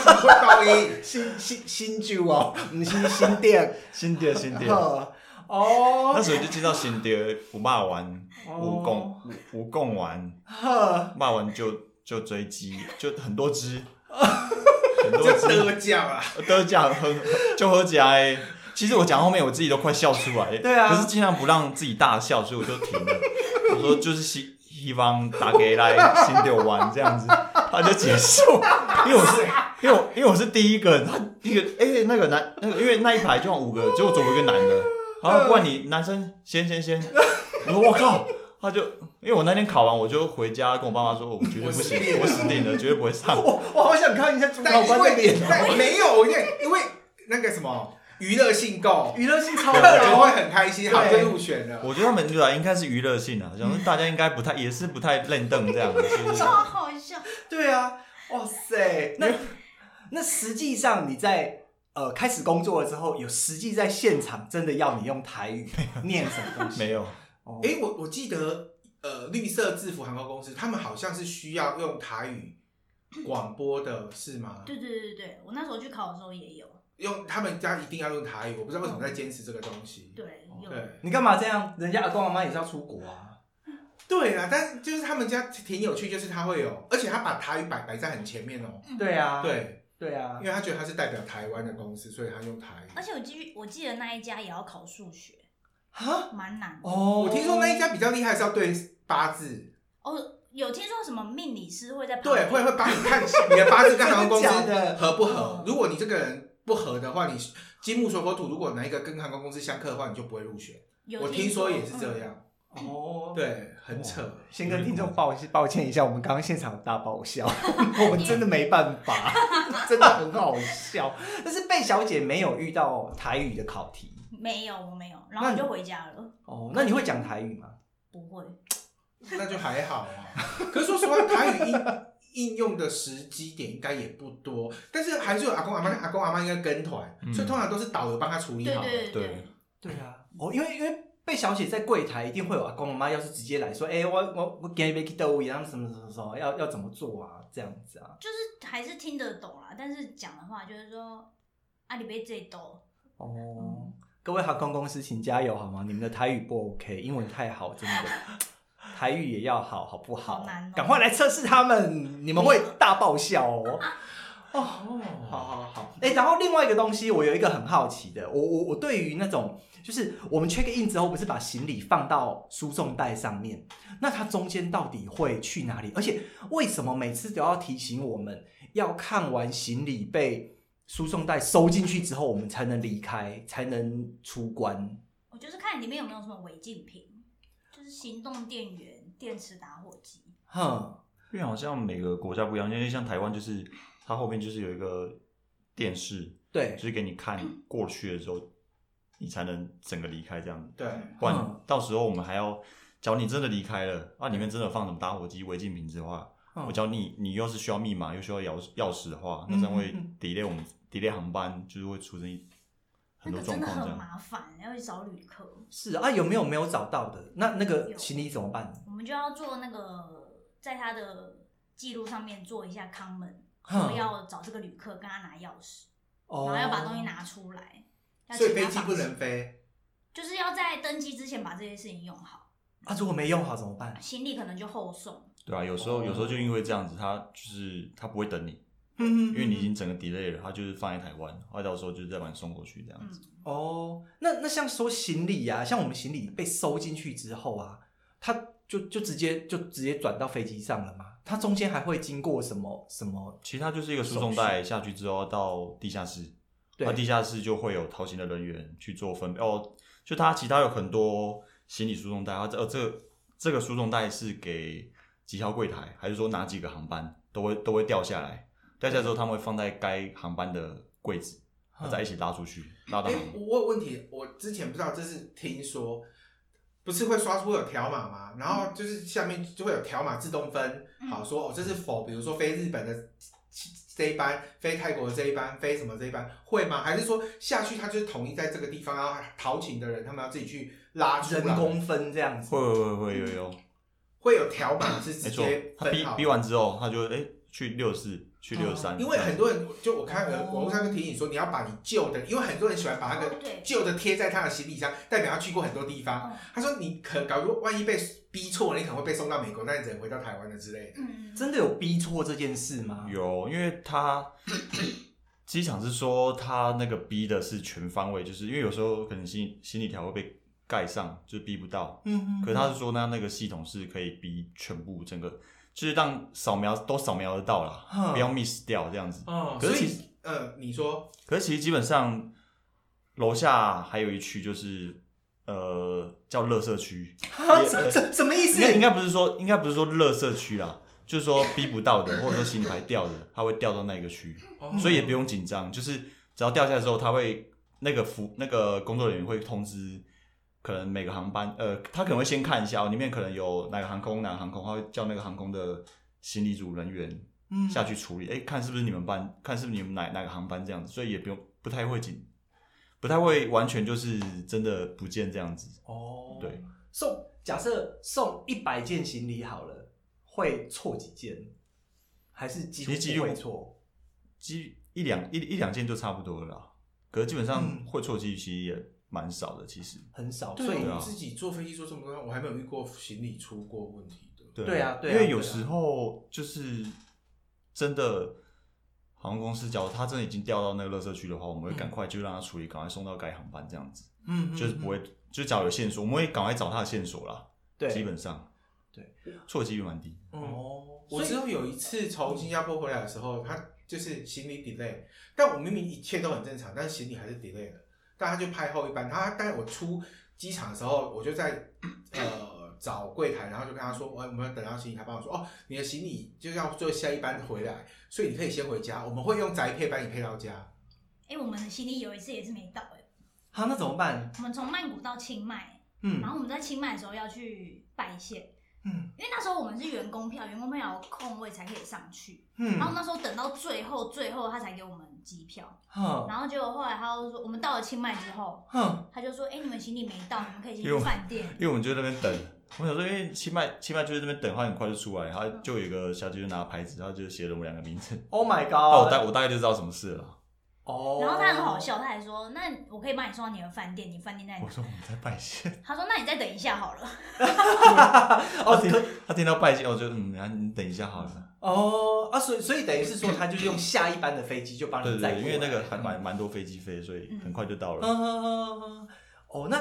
爆音。新新新旧哦，不是新店，新店新店。呵哦，那时候就介绍新店，有骂完，有哦贡有贡丸，呵，骂完就就追鸡，就很多只，很多这只。得奖啊！都讲很就喝起来。其实我讲后面我自己都快笑出来，对啊可是尽量不让自己大笑，所以我就停了。我说就是希希望大家来新店玩这样子，他就结束。因为我是因为我因为我是第一个，他第一个哎、欸、那个男那个因为那一排就五个，结果走过一个男的，然后不然你男生先先先，我说我靠，他就因为我那天考完我就回家跟我爸妈说，我绝对不行，我我死定了，绝对不会上。我我好想看一下主考官的脸哦，没有，因为因为那个什么娱乐性够，娱乐性超客人会很开心，好对就入选了。我觉得他们对啊，应该是娱乐性啊，想说大家应该不太，也是不太认凳这样子，是不是超？好笑。对啊，哇塞，那那实际上你在呃开始工作了之后，有实际在现场真的要你用台语念什么东西？没有，哦，哎，我我记得呃，绿色制服航空公司，他们好像是需要用台语广播的，是吗？对对对对，我那时候去考的时候也有。用他们家一定要用台语，我不知道为什么在坚持这个东西。对，对你干嘛这样？人家阿公阿妈也是要出国啊。对啊，但就是他们家挺有趣，就是他会有，而且他把台语摆摆在很前面哦。对啊，对，对啊因，为他觉得他是代表台湾的公司，所以他用台语。而且我记我记得那一家也要考数学，哈蛮难的。哦，我听说那一家比较厉害是要对八字，哦，有听说什么命理师会在旁对，边会会帮你看你的八字跟航空公司 真的假的合不合嗯。如果你这个人不合的话，你金木水火土如果哪一个跟航空公司相克的话，你就不会入选。有我听说也是这样，哦，对，很扯。先跟听众抱抱歉一下，我们刚刚现场大爆笑，我们真的没办法，真的很好笑。但是贝小姐没有遇到台语的考题没有，我没有，然后我就回家了。哦，那你会讲台语吗？不会，那就还好啊。可是说实话，台语应应用的时机点应该也不多，但是还是有阿公阿妈，阿公阿妈应该跟团，嗯所以通常都是导游帮他处理好。对对对对对啊，哦，因为因为贝小姐在柜台一定会有阿公阿妈，要是直接来说，哎、我我我给你去豆一样什么什么什么，要要怎么做啊？这样子啊？就是还是听得懂啦，但是讲的话就是说，阿里贝最多，哦，各位航空公司请加油好吗？你们的台语不 OK，英文太好，真的。台语也要好，好不好？好难哦赶快来测试他们，你们会大爆笑哦。哦，哦，好好好。哎、然后另外一个东西，我有一个很好奇的，我我我对于那种就是我们 check in 之后，不是把行李放到输送带上面，那它中间到底会去哪里？而且为什么每次都要提醒我们要看完行李被输送带收进去之后，我们才能离开，才能出关？我就是看里面有没有什么违禁品，就是行动电源、电池打火机。哼，因为好像每个国家不一样，因为像台湾就是它后面就是有一个电视，对。就，是给你看过去的时候，你才能整个离开这样。子。对，不然嗯到时候我们还要，假如你真的离开了，啊，里面真的放什么打火机、违禁品之话，嗯我教你，你又是需要密码又需要钥钥匙的话，那这样会 delay 我们 delay 航班，就是会出现很多那个真的很状况这样。麻烦，要去找旅客，是啊，有没有没有找到的？那那个有行李怎么办？我们就要做那个在他的记录上面做一下 comment，说要找这个旅客，跟他拿钥匙，哦然后要把东西拿出来，要所以飞机不能飞。就是要在登机之前把这些事情用好，啊，如果没用好怎么办？行李可能就后送。对啊，有时候、哦有时候就因为这样子，他就是他不会等你，嗯因为你已经整个 delay 了，他就是放在台湾，后来到时候就是再把你送过去这样子。嗯哦，那那像说行李啊，像我们行李被收进去之后啊，他就就直接就直接转到飞机上了吗？它中间还会经过什么什么？其实它就是一个输送带下去之后到地下室，对它地下室就会有逃行的人员去做分配。哦，就它其他有很多行李输送带，它这呃这个这个输送带是给几号柜台，还是说哪几个航班都会都会掉下来？掉下来之后，他们会放在该航班的柜子。再一起拉出去，拉到。哎、欸，我有问题，我之前不知道，这是听说，不是会刷出有条码吗？然后就是下面就会有条码自动分，好说哦，这是否比如说飞日本的这一班，飞泰国的这一班，飞什么这一班会吗？还是说下去他就是统一在这个地方，然后逃勤的人他们要自己去拉出人工分这样子？会会会有有会有条码是直接他逼逼完之后，他就哎、欸、去六四。去六三、嗯，因为很多人就我看网络上就提醒说，你要把你旧的，因为很多人喜欢把那个旧的贴在他的行李箱，代表他去过很多地方。嗯、他说你可假如万一被逼错了，你可能会被送到美国，那你只能回到台湾的之类的。嗯，真的有逼错这件事吗？有，因为他 机场是说他那个逼的是全方位，就是因为有时候可能行行李条会被盖上，就逼不到。嗯嗯。可是他是说呢那个系统是可以逼全部整个。就是让扫描都扫描得到了，嗯，不要 miss 掉这样子。哦，可是其实，呃，你说，可是其实基本上楼下还有一区，就是呃叫垃圾区。什么意思？应该应该不是说，应该不是说垃圾区啦，就是说逼不到的，或者说行李牌掉的，它会掉到那个区，嗯，所以也不用紧张。就是只要掉下来之后，他会那个服那个工作人员会通知。可能每个航班，呃，他可能会先看一下哦，里面可能有哪个航空，哪个航空，他会叫那个航空的行李组人员，嗯，下去处理，哎、嗯，看是不是你们班，看是不是你们哪哪个航班这样子，所以也不用不太会紧，不太会完全就是真的不见这样子。哦，对，送假设送一百件行李好了，会错几件？还是几乎不会错？几一两一一两件就差不多了啦，可是基本上会错几率其实也。蛮少的，其实很少。所以你自己坐飞机坐这么多，我还没有遇过行李出过问题的。对，对啊，对啊，因为有时候就是真的航空公司，假如他真的已经掉到那个垃圾区的话，我们会赶快就让他处理，赶快送到该航班这样子。嗯，就是不会，就假如有线索，我们会赶快找他的线索啦。对，基本上，对，错几率蛮低。哦，我之后有一次从新加坡回来的时候，他就是行李 delay，但我明明一切都很正常，但是行李还是 delay 了。大家就拍后一班，他带我出机场的时候，我就在呃找柜台，然后就跟他说，我我们要等到行李，他帮我说，哦，你的行李就要坐下一班回来，所以你可以先回家，我们会用宅配帮你配到家。哎、欸，我们的行李有一次也是没到、欸，哎，好，那怎么办？我们从曼谷到清迈，嗯，然后我们在清迈的时候要去拜县。嗯，因为那时候我们是员工票，员工票有空位才可以上去。嗯，然后那时候等到最后，最后他才给我们机票。嗯，然后结果后来他就说，我们到了清迈之后，嗯，他就说，哎、欸，你们行李没到，你们可以先去饭店。因为我们就在那边等，我想说，因为清迈清迈就在那边等，他很快就出来，他就有一个小姐就拿牌子，然后就写了我们两个名字。Oh my god！那我大我大概就知道什么事了。哦、oh，然后他很好笑，他还说：“那我可以帮你送到你的饭店，你饭店在哪？”我说：“我们在拜县。”他说：“那你再等一下好了。”哦，听他听到拜县，我就嗯，你等一下好了。哦、oh, 啊，所以所以等于是说，他就是用下一班的飞机就帮你载。对，对对，因为那个还蛮蛮多飞机飞，所以很快就到了。嗯哦、oh, 那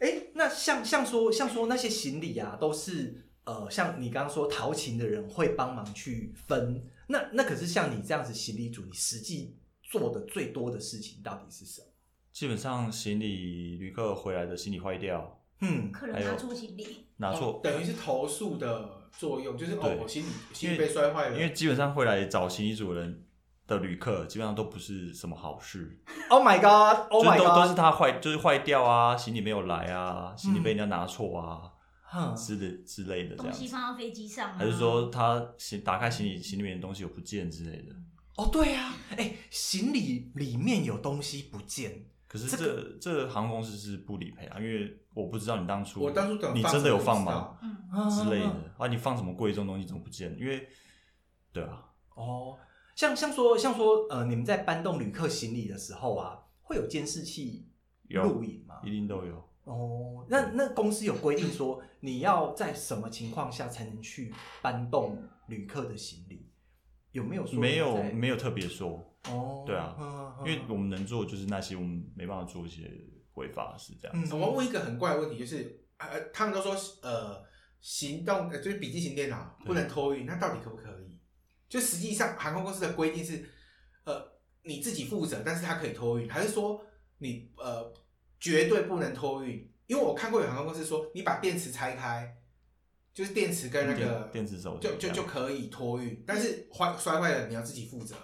哎、欸，那像像说像说那些行李啊，都是呃，像你刚刚说淘琴的人会帮忙去分。那那可是像你这样子行李组，你实际。做的最多的事情到底是什么？基本上行李旅客回来的行李坏掉，嗯，客人拿错行李，拿错、哦，等于是投诉的作用，就是哦，我行李行李被摔坏了。因为基本上会来找行李主人的旅客，基本上都不是什么好事。Oh my god！Oh my god！就是、都都是他坏，就是坏掉啊，行李没有来啊，行李被人家拿错啊，嗯、之类之类的这样。东西放到飞机上、啊，还是说他行打开行李行李里面的东西有不见之类的？哦，对呀、啊，哎，行李里面有东西不见，可是这这，个、这航空公司是不理赔啊，因为我不知道你当初我当初你真的有放吗？嗯，之类的啊，你放什么贵重东西怎么不见？因为对啊，哦，像像说像说呃，你们在搬动旅客行李的时候啊，会有监视器录影吗？一定都有。哦，那那公司有规定说你要在什么情况下才能去搬动旅客的行李？有没有说没有没有特别说哦，对啊，因为我们能做就是那些我们没办法做一些违法的事这样子。我问一个很怪的问题，就是呃，他们都说呃，行动呃就是笔记型电脑不能托运，那到底可不可以？就实际上航空公司的规定是呃你自己负责，但是它可以托运，还是说你呃绝对不能托运？因为我看过有航空公司说，你把电池拆开。就是电池跟那个电池手就就就可以托运，但是坏摔坏了你要自己负责。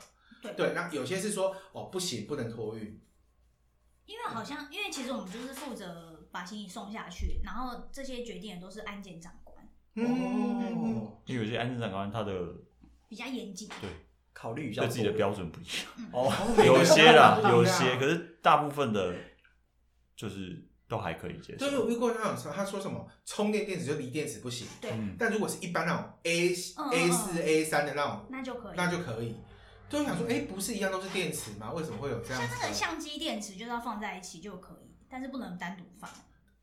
对对，那有些是说哦不行，不能托运。因为好像因为其实我们就是负责把行李送下去，然后这些决定的都是安检长官。哦，因为有些安检长官他的比较严谨，对，考虑一下对自己的标准不一样。哦，有些啦，有些，可是大部分的，就是。都还可以接受。对，我遇过那种说，他说什么充电电池就锂电池不行。对。但如果是一般那种 A A 四 A 三的那种，那就可以，那就可以。就想说，哎，不是一样都是电池吗？为什么会有这样？像那个相机电池就是要放在一起就可以，但是不能单独放。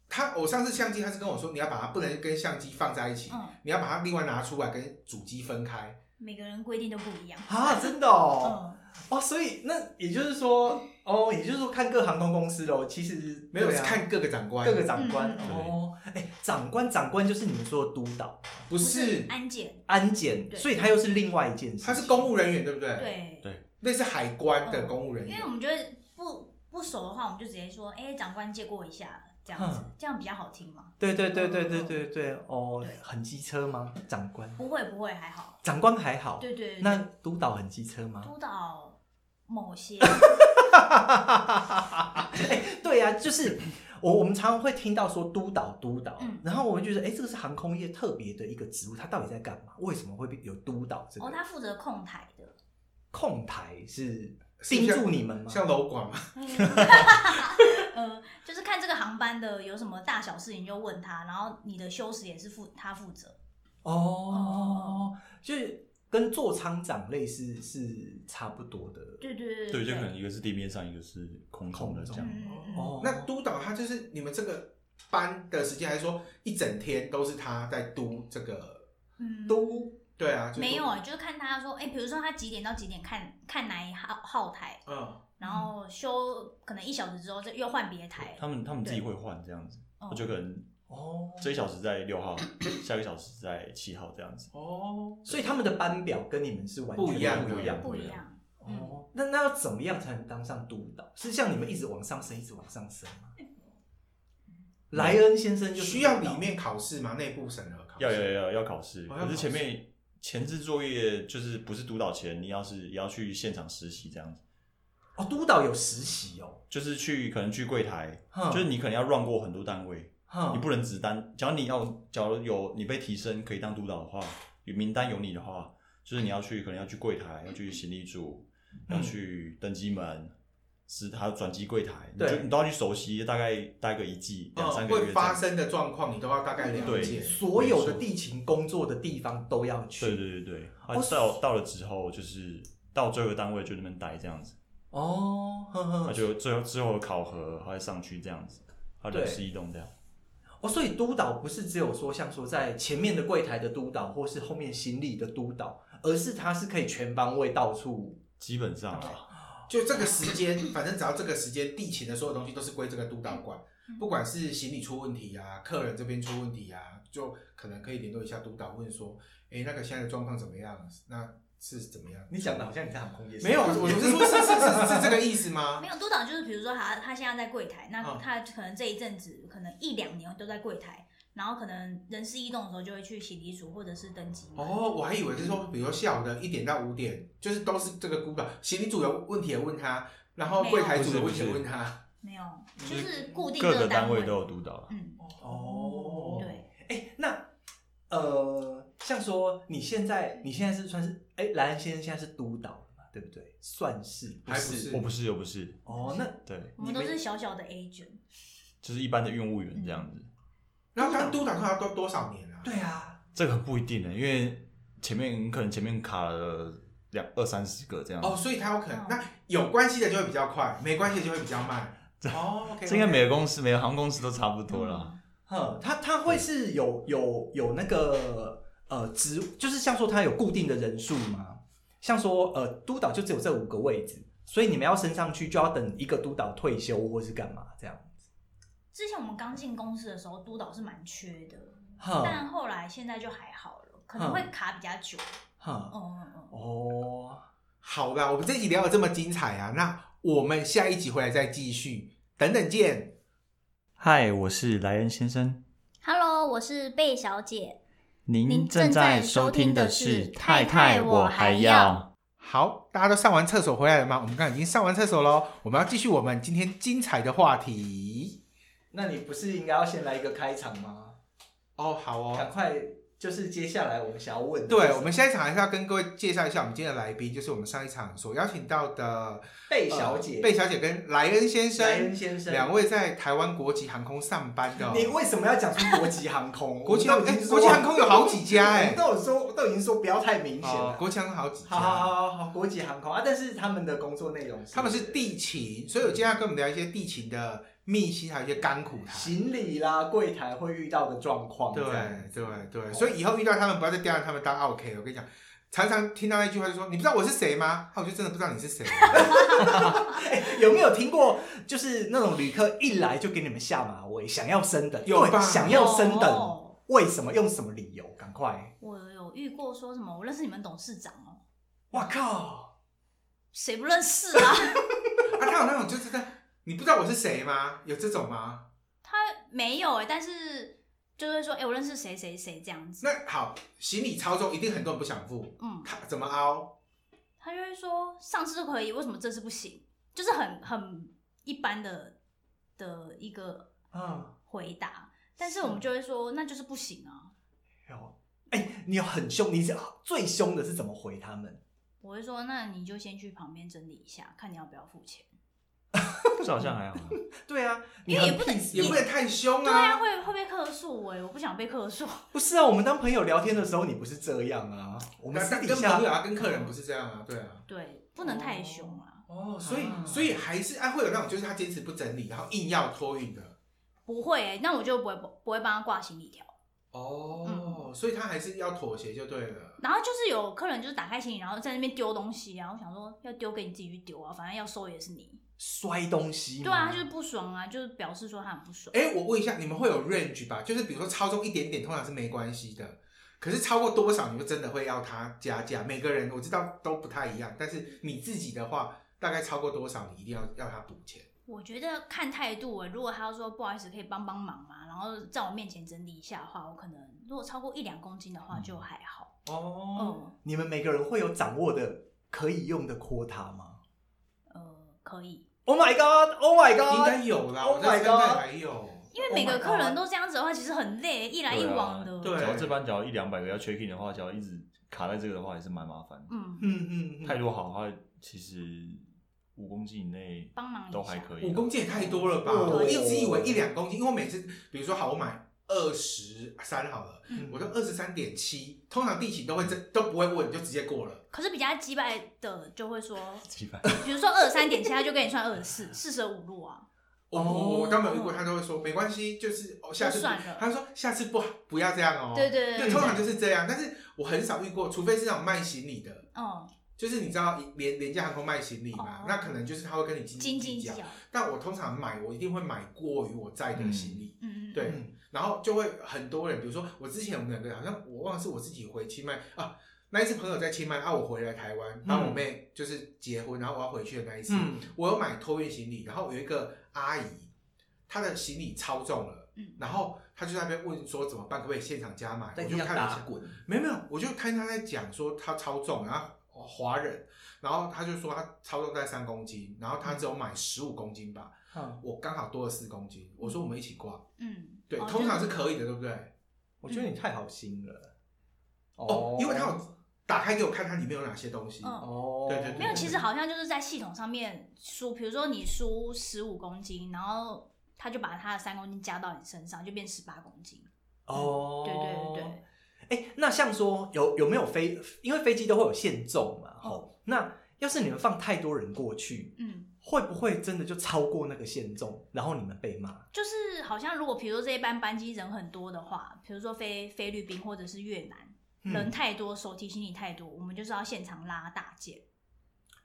他，我上次相机他是跟我说，你要把它不能跟相机放在一起，你要把它另外拿出来跟主机分开。每个人规定都不一样。啊，真的哦。哦，所以那也就是说。哦，也就是说看各航空公司喽，其实没有是看各个长官，各个长官哦，哎，长官长官就是你们说的督导，不是。安检，安检，所以他又是另外一件事，他是公务人员，对不对？对。对，那是海关的公务人员。因为我们觉得不不熟的话，我们就直接说，哎，长官借过一下，这样子，这样比较好听嘛。对对对对对对对，哦，很机车吗？长官不会不会，还好，长官还好，对对，那督导很机车吗？督导某些。哎，对呀、啊，就是我我们常常会听到说督导督导，嗯、然后我们觉得哎，这个是航空业特别的一个职务，他到底在干嘛？为什么会有督导这个？哦，他负责控台的。控台是盯住你们吗？像楼管吗？呃，就是看这个航班的有什么大小事情就问他，然后你的休息也是负他负责。哦，哦就是。跟座舱长类似是差不多的，对对对，对，就可能一个是地面上，一个是空中的这样。哦，那督导他就是你们这个班的时间，还是说一整天都是他在督这个？嗯，督，对啊，没有啊，就是看他说，哎，比如说他几点到几点看看哪一号号台，嗯，然后休可能一小时之后，再又换别台。他们他们自己会换这样子，我就可能。哦，这一小时在六号，下个小时在七号这样子。哦，所以他们的班表跟你们是完全不一样，不一样，不一样。哦，那那要怎么样才能当上督导？是像你们一直往上升，一直往上升吗？莱恩先生就需要里面考试吗？内部审核考试？要要要要考试。可是前面前置作业就是不是督导前，你要是也要去现场实习这样子。哦，督导有实习哦，就是去可能去柜台，就是你可能要 run 过很多单位。你不能只单，假如你要，假如有你被提升可以当督导的话，有名单有你的话，就是你要去，可能要去柜台，要去行李组，要去登机门，是还有转机柜台，你对，你都要去熟悉，大概待个一季两三个月。会发生的状况你都要大概了解，所有的地勤工作的地方都要去。对对对对，到到了之后就是到这个单位就那边待这样子。哦，那就最后之后的考核还上去这样子，还有人事异动这样。哦，所以督导不是只有说像说在前面的柜台的督导，或是后面行李的督导，而是他是可以全方位到处，基本上啊，就这个时间，反正只要这个时间地勤的所有东西都是归这个督导管，不管是行李出问题啊，客人这边出问题啊，就可能可以联络一下督导，问说，哎，那个现在的状况怎么样？那。是怎么样？你讲的好像你在航空业。没有，我是说，是是是是这个意思吗？没有，督导就是比如说他他现在在柜台，那他可能这一阵子可能一两年都在柜台，然后可能人事异动的时候就会去行李组或者是登机。哦，我还以为是说，比如说下午的一点到五点，就是都是这个督导，行李组有问题也问他，然后柜台组有问题也问他。没有，就是固定各个单位都有督导。嗯，哦，对，哎，那呃。像说你现在，你现在是算是哎，莱恩先生现在是督导嘛，对不对？算是，还不是？我不是，又不是。哦，那对，我们都是小小的 agent，就是一般的运务员这样子。然后当督导他要多多少年啊？对啊，这个不一定的，因为前面可能前面卡了两二三十个这样。哦，所以他有可能那有关系的就会比较快，没关系的就会比较慢。哦，这应该每个公司每个航空公司都差不多了。哼，他他会是有有有那个。呃，职就是像说他有固定的人数吗？像说呃，督导就只有这五个位置，所以你们要升上去就要等一个督导退休或是干嘛这样子。之前我们刚进公司的时候，督导是蛮缺的，但后来现在就还好了，可能会卡比较久。哈，嗯嗯嗯。哦，好啦，我们这一集聊的这么精彩啊，那我们下一集回来再继续，等等见。嗨，我是莱恩先生。Hello，我是贝小姐。您正在收听的是《太太我还要》。好，大家都上完厕所回来了吗？我们刚刚已经上完厕所喽，我们要继续我们今天精彩的话题。那你不是应该要先来一个开场吗？哦，好哦，赶快。就是接下来我们想要问的，对，我们下一场还是要跟各位介绍一下我们今天的来宾，就是我们上一场所邀请到的贝小姐、贝、呃、小姐跟莱恩先生，莱恩先生两位在台湾国际航空上班的。你为什么要讲出国际航空？国际航空，国际航空有好几家哎、欸，都有说，都已经说不要太明显了。哦、国际航空好几家，好好好好，国际航空啊，但是他们的工作内容是，他们是地勤，所以我今天要跟我们聊一些地勤的。秘辛还有一些甘苦谈，行李啦、柜台会遇到的状况。对对对，所以以后遇到他们，不要再刁难他们当 OK。我跟你讲，常常听到那句话就说：“你不知道我是谁吗？”那我就真的不知道你是谁。欸、有没有听过？就是那种旅客一来就给你们下马威，想要升等，有吧？想要升等，为什么？用什么理由？赶快！我有遇过说什么？我认识你们董事长哦。哇靠！谁不认识啊？啊，他有那种就是在。你不知道我是谁吗？有这种吗？他没有哎、欸，但是就会说，哎、欸，我认识谁谁谁这样子。那好，行李超重，一定很多人不想付。嗯，他怎么凹？他就会说，上次可以，为什么这次不行？就是很很一般的的一个嗯回答。嗯、但是我们就会说，那就是不行啊。有，哎、欸，你有很凶，你是最凶的是怎么回他们？我会说，那你就先去旁边整理一下，看你要不要付钱。这 好像还好，对啊，因为也不能也不能太凶啊，对啊，会会被克诉哎，我不想被克诉。不是啊，我们当朋友聊天的时候，你不是这样啊，我们私底下跟朋友跟客人不是这样啊，对啊，对，不能太凶啊。哦，所以所以还是哎会有那种就是他坚持不整理，然后硬要托运的，不会哎，那我就不会不会帮他挂行李条。哦，所以他还是要妥协就对了。然后就是有客人就是打开行李，然后在那边丢东西啊，我想说要丢给你自己去丢啊，反正要收也是你。摔东西？对啊，他就是不爽啊，就是表示说他很不爽。哎、欸，我问一下，你们会有 range 吧？就是比如说超重一点点，通常是没关系的。可是超过多少，你就真的会要他加价？每个人我知道都不太一样，但是你自己的话，大概超过多少，你一定要要他补钱？我觉得看态度哎，如果他要说不好意思，可以帮帮忙嘛，然后在我面前整理一下的话，我可能如果超过一两公斤的话就还好。嗯、哦，嗯、你们每个人会有掌握的可以用的 quota 吗？呃，可以。Oh my god! Oh my god! 应该有啦，，Oh my god！还有。因为每个客人都这样子的话，其实很累，一来一往的。对，只要这班只要一两百个要 check in 的话，只要一直卡在这个的话，也是蛮麻烦。嗯嗯嗯，太多好的话，其实五公斤以内帮忙都还可以。五公斤也太多了吧？我一直以为一两公斤，因为我每次比如说好，我买二十三好了，我说二十三点七，通常地勤都会这都不会问，就直接过了。可是比较机掰的就会说，比如说二十三点七，他就跟你算二十四，四舍五入啊。我我刚没有遇过，他都会说没关系，就是哦下次，他说下次不不要这样哦。对对对，通常就是这样。但是我很少遇过，除非是那种卖行李的，哦，就是你知道廉廉价航空卖行李嘛，那可能就是他会跟你斤斤计较。但我通常买，我一定会买过于我在的行李，嗯嗯，对，然后就会很多人，比如说我之前我们两个好像我忘了是我自己回清迈啊。那一次朋友在清迈，啊，我回来台湾帮我妹就是结婚，然后我要回去的那一次，嗯、我有买托运行李，然后有一个阿姨，她的行李超重了，嗯、然后她就在那边问说怎么办，可不可以现场加码？我就看了一下，没有没有，我就看她在讲说她超重，然后华人，然后他就说他超重在三公斤，然后他只有买十五公斤吧，嗯、我刚好多了四公斤，我说我们一起挂，嗯，对，哦、通常是可以的，对不对？我觉得你太好心了，哦，因为他有。打开给我看，它里面有哪些东西？哦，对对对，没有，其实好像就是在系统上面输，比如说你输十五公斤，然后他就把他的三公斤加到你身上，就变十八公斤。哦，对对对对。哎，那像说有有没有飞？因为飞机都会有限重嘛。哦，那要是你们放太多人过去，嗯，会不会真的就超过那个限重，然后你们被骂？就是好像如果比如说这一班班机人很多的话，比如说飞菲律宾或者是越南。人太多，手提行李太多，我们就是要现场拉大件。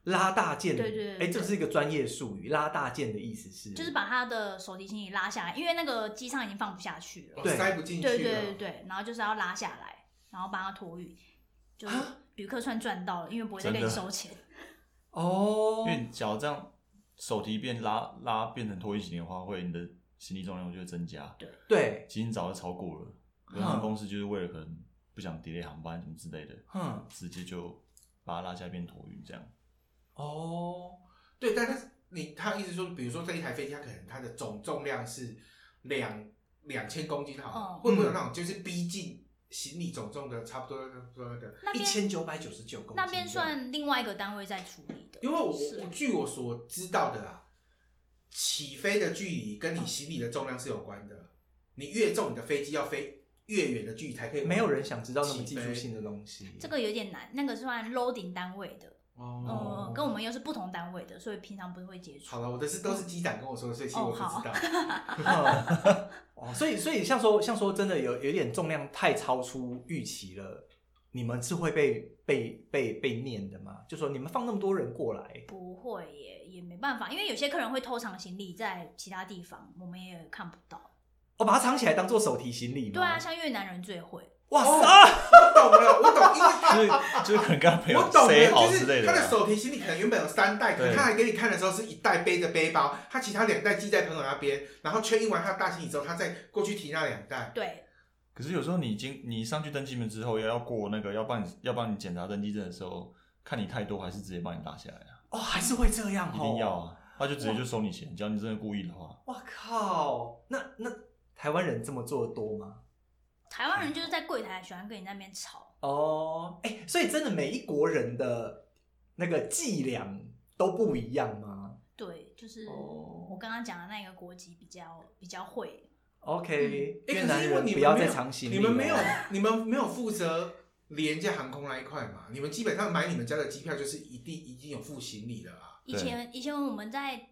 拉大件，对对对，哎，这是一个专业术语。拉大件的意思是，就是把他的手提行李拉下来，因为那个机舱已经放不下去了，对，塞不进去。对对对对，然后就是要拉下来，然后帮他托运，就是旅客算赚到了，因为不会再给你收钱。哦，因为假如这样手提变拉拉变成托运行李的话，会你的行李重量就会增加。对对，其实早就超过了，航空公司就是为了可能不想 delay 航班什么之类的，嗯，直接就把它拉下来变托运这样。哦，对，但是你他意思说，比如说这一台飞机，它可能它的总重量是两两千公斤，好，会不会有那种就是逼近行李总重的差不多差不多的一千九百九十九公斤？那边算另外一个单位在处理的。因为我我据我所知道的啊，起飞的距离跟你行李的重量是有关的，你越重，你的飞机要飞越远的距离才可以。没有人想知道那么技术性的东西，这个有点难，那个算 loading 单位的。哦、嗯，跟我们又是不同单位的，所以平常不会接触。好了，我的是都是机长跟我说的，所以其实我不知道。哦，所以所以像说像说真的有有点重量太超出预期了，你们是会被被被被念的吗？就说你们放那么多人过来，不会耶，也没办法，因为有些客人会偷藏行李在其他地方，我们也看不到。我、哦、把它藏起来当做手提行李吗？对啊，像越南人最会。哇塞！我懂了，我懂，因为他 就是就是可能跟他朋友塞好之类的。他的手提行李可能原本有三袋，可能他还给你看的时候是一袋背着背包，他其他两袋寄在朋友那边，然后 check in 完他的大行李之后，他再过去提那两袋。对。可是有时候你经你上去登机门之后，要要过那个要帮你要帮你检查登机证的时候，看你太多，还是直接帮你打下来啊？哦，还是会这样、哦，一定要啊，他就直接就收你钱，只要你真的故意的话。哇靠！那那台湾人这么做的多吗？台湾人就是在柜台喜欢跟你那边吵哦，哎、欸，所以真的每一国人的那个伎俩都不一样吗？对，就是我刚刚讲的那个国籍比较比较会。OK，嗯、越南人不要再藏行李，你们没有，你们没有负责廉价航空那一块嘛？你们基本上买你们家的机票就是一定已经有付行李了啊。以前以前我们在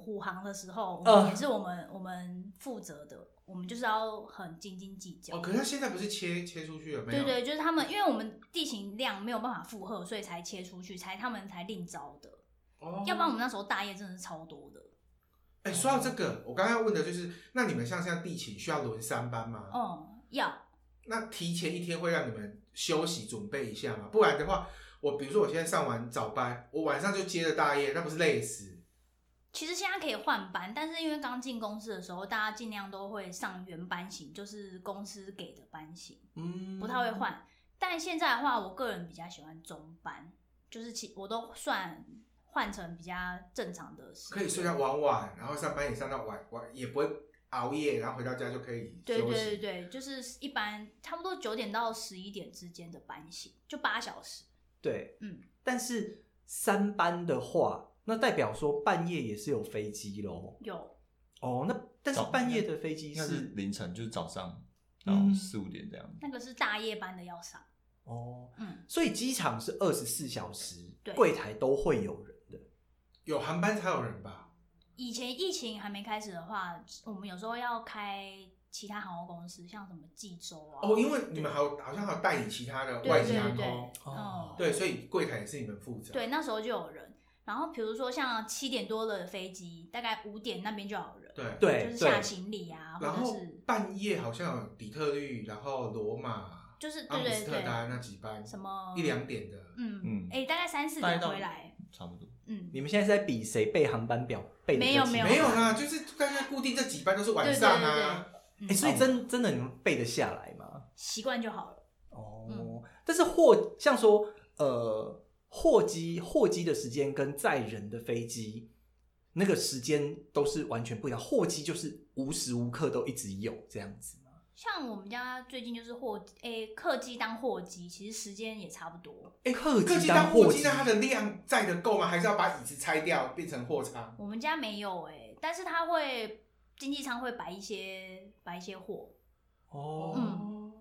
虎航的时候，我们也是我们、呃、我们负责的。我们就是要很斤斤计较哦。可是他现在不是切切出去了没有？对对，就是他们，因为我们地勤量没有办法负荷，所以才切出去，才他们才另招的。哦。要不然我们那时候大夜真的是超多的。哎、欸，说到这个，我刚刚要问的就是，那你们像现在地勤需要轮三班吗？哦，要。那提前一天会让你们休息准备一下吗？不然的话，我比如说我现在上完早班，我晚上就接着大夜，那不是累死？其实现在可以换班，但是因为刚进公司的时候，大家尽量都会上原班型，就是公司给的班型，嗯，不太会换。但现在的话，我个人比较喜欢中班，就是其我都算换成比较正常的时间，可以睡到晚晚，然后上班也上到晚晚，也不会熬夜，然后回到家就可以。对对对对，就是一般差不多九点到十一点之间的班型，就八小时。对，嗯，但是三班的话。那代表说半夜也是有飞机喽？有哦，那但是半夜的飞机是，是凌晨，就是早上，然后四五点这样、嗯。那个是大夜班的要上哦，嗯，所以机场是二十四小时，对，柜台都会有人的，有航班才有人吧？以前疫情还没开始的话，我们有时候要开其他航空公司，像什么济州啊。哦，因为你们还有好像还有代理其他的外籍航空，对对对对哦，对，所以柜台也是你们负责。对，那时候就有人。然后比如说像七点多的飞机，大概五点那边就有人，对对，就是下行李啊，或者是半夜好像有底特律，然后罗马，就是阿姆斯特丹那几班，什么一两点的，嗯嗯，哎，大概三四点回来，差不多。嗯，你们现在是在比谁背航班表背的？没有没有没有啦，就是大家固定这几班都是晚上啊，哎，所以真真的你们背得下来吗？习惯就好了。哦，但是或像说呃。货机货机的时间跟载人的飞机那个时间都是完全不一样。货机就是无时无刻都一直有这样子吗？像我们家最近就是货诶客机当货机，其实时间也差不多。诶客机当货机，那它的量载的够吗？还是要把椅子拆掉变成货仓？我们家没有诶，但是它会经济舱会摆一些摆一些货。哦，嗯，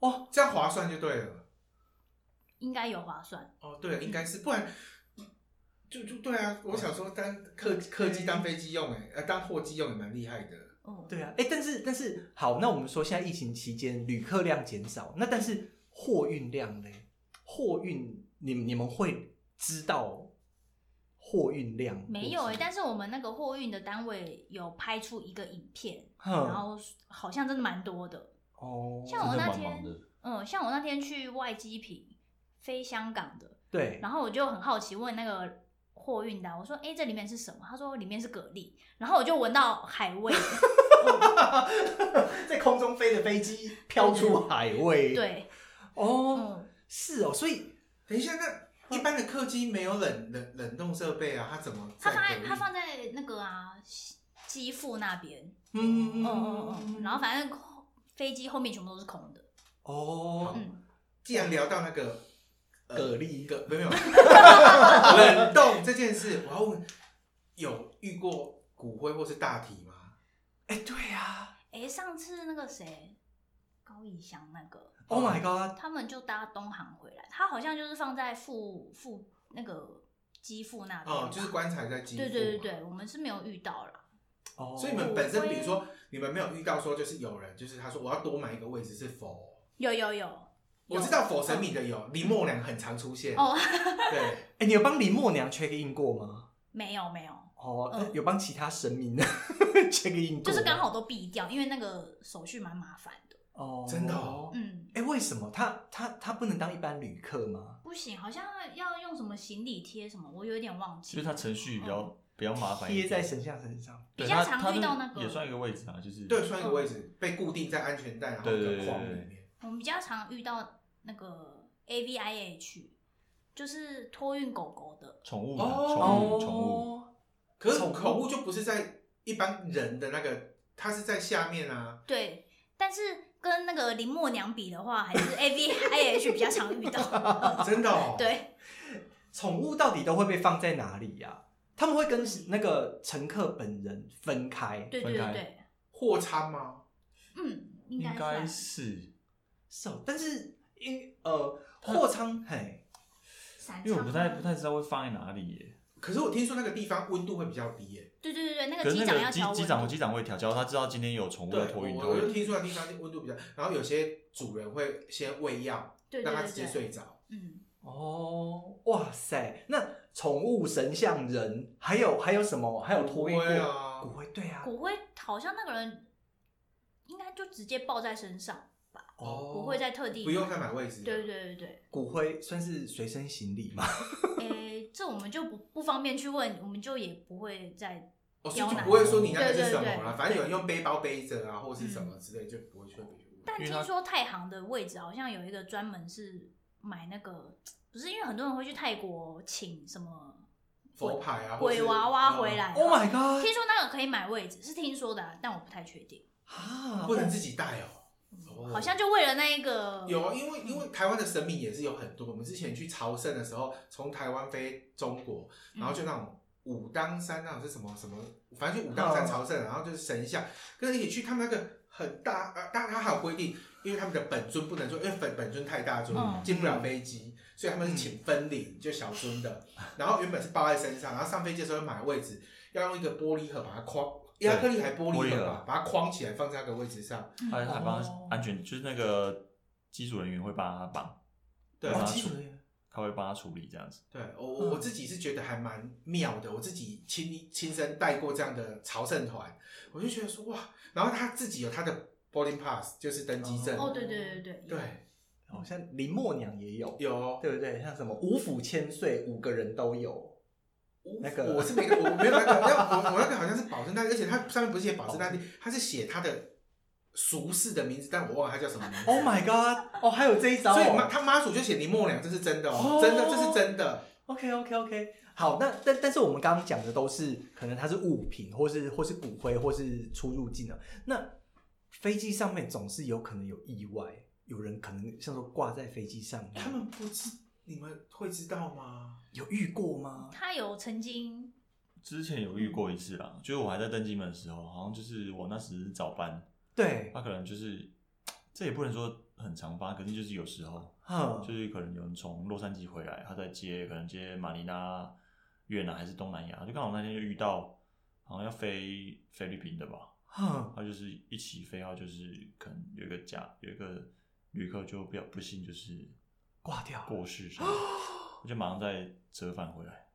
哦，这样划算就对了。应该有划算哦，对，应该是，不然就就对啊。我想说当客客机当飞机用，哎，呃，当货机用也蛮厉害的。哦，对啊，哎，但是但是好，那我们说现在疫情期间旅客量减少，那但是货运量呢？货运，你你们会知道货运量？没有哎、欸，但是我们那个货运的单位有拍出一个影片，然后好像真的蛮多的。哦，像我那天，嗯，像我那天去外机坪飞香港的，对，然后我就很好奇问那个货运的，我说：“哎、欸，这里面是什么？”他说：“里面是蛤蜊。”然后我就闻到海味，在空中飞的飞机飘出海味。，对，哦，嗯，是哦，所以等一下，那一般的客机没有冷冷冷冻设备啊，它怎么它放在它放在那个啊机腹那边，嗯。嗯嗯嗯，然后反正飞机后面全部都是空的，哦，嗯，既然聊到那个呃蛤蜊。蛤没有。冷冻这件事，我要问，有遇过骨灰或是大体吗？哎，对呀哎，上次那个谁高以翔那个，，Oh my god，他们就搭东航回来，他好像就是放在副副那个机腹那边，哦，就是棺材在机腹对嘛。对对对，我们是没有遇到啦。哦，所以你们本身，比如说你们没有遇到说，就是有人，就是他说我要多买一个位置是否？有有有，我知道否神明的有，林默娘很常出现。哦，对，哎，你有帮林默娘 check in 过吗？没有没有，哦，嗯。有帮其他神明 check in 过，就是刚好都避掉，因为那个手续蛮麻烦的。哦，真的哦？嗯，哎，为什么？他他他不能当一般旅客吗？不行，好像要用什么行李贴什么，我有点忘记。就是他程序比较比较麻烦贴在神像身上，比较常遇到那个也算一个位置啊，就是对，算一个位置被固定在安全带，然后框里面。我们比较常遇到那个 AVIH，就是托运狗狗的。宠物宠物宠物，可是宠物就不是在一般人的那个，它是在下面啊。对，但是跟那个林默娘比的话，还是 AVIH 比较常遇到。真的哦。对，宠物到底都会被放在哪里呀？他们会跟那个乘客本人分开，对对对对，货仓吗？嗯，应该。是，是哦，但是因呃货仓嘿，因为我不太不太知道会放在哪里耶。可是我听说那个地方温度会比较低耶。对对对对，那可个机长是那个机机长机长会调教，他知道今天有宠物对，要托运，他我我就会听说那地方温度比较，然后有些主人会先喂药，对对让它直接对对，睡着。嗯，哦，哇塞，那宠物神像人还有还有什么？还有托运过？骨灰？啊。骨灰对啊，骨灰好像那个人应该就直接抱在身上吧，哦不会再特地不用再买位置。对对对对骨灰算是随身行李吗？对，诶，这我们就不不方便去问，我们就也不会再哦，所以就刁难不会说你那个是对对对什么啦，反正有人用背包背着啊，或是什么之类，就不会去问。但听说太行的位置好像有一个专门是买那个，不是因为很多人会去泰国请什么佛牌啊，鬼娃娃回来。Oh my god！听说那个可以买位置，是听说的啊，但我不太确定。啊，不能自己带哦。哦好像就为了那一个有啊，因为因为台湾的神明也是有很多。我们之前去朝圣的时候，从台湾飞中国，然后就那种武当山那种是什么什么，反正就武当山朝圣，然后就是神像跟着一起去。他们那个很大，呃，当然他还有规定，因为他们的本尊不能说，因为本本尊太大尊嗯进不了飞机，所以他们是请分灵，就小尊的。然后原本是包在身上，然后上飞机的时候买位置，要用一个玻璃盒把它框，亚克力还玻璃盒吧，把它框起来放在那个位置上。他还帮安全，就是那个机组人员会帮他绑，对哇，帮他处基础人他会帮他处理这样子。对我我我自己是觉得还蛮妙的，我自己亲亲身带过这样的朝圣团，我就觉得说哇，然后他自己有他的 boarding pass，就是登机证，哦，对对对对对，好像林默娘也有，有哦对不对？像什么五府千岁，五个人都有。那个我是没个我没有那个，那我我那个好像是保证单，而且它上面不是写保证单，它是写他的俗世的名字，但我忘了他叫什么名字。Oh my god！哦，还有这一招、所以哦。妈他妈祖就写林默娘，这是真的哦，哦真的，这是真的。OK OK OK，好，那但但是我们刚刚讲的都是可能它是物品，或是或是骨灰，或是出入境的。那飞机上面总是有可能有意外，有人可能像说挂在飞机上面，他们不知你们会知道吗？有遇过吗？他有曾经之前有遇过一次啦，就是我还在登机门的时候，好像就是我那时早班，对，他可能就是这也不能说很常发，可是就是有时候，哼，就是可能有人从洛杉矶回来，他在接可能接马尼拉、越南还是东南亚，就刚好那天就遇到，好像要飞菲律宾的吧，哼，他就是一起飞，他就是可能有一个假有一个旅客就比较不幸就是挂掉。过世，我就马上再折返回来，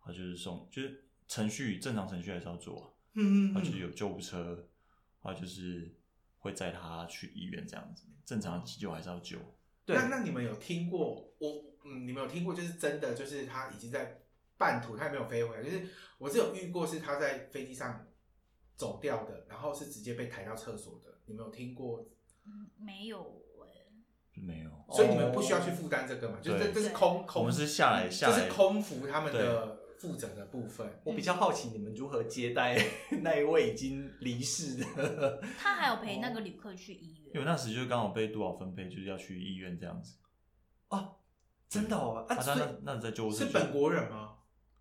他就是送，就是程序正常程序还是要做啊，嗯嗯他就是有救护车，他就是会载他去医院这样子，正常的急救还是要救。对，那那你们有听过我嗯，你们有听过就是真的就是他已经在半途，他也没有飞回来，就是我是有遇过是他在飞机上走掉的，然后是直接被抬到厕所的，你们有听过？嗯，没有。哎、没有，所以你们不需要去负担这个嘛？就是这这是空空，我们是下来下来，这是空服他们的负责的部分。我比较好奇你们如何接待 那一位已经离世的。他还有陪那个旅客去医院，因为那时就刚好被督导分配，就是要去医院这样子。哦，真的哦，啊，啊他那那在救护车是本国人吗？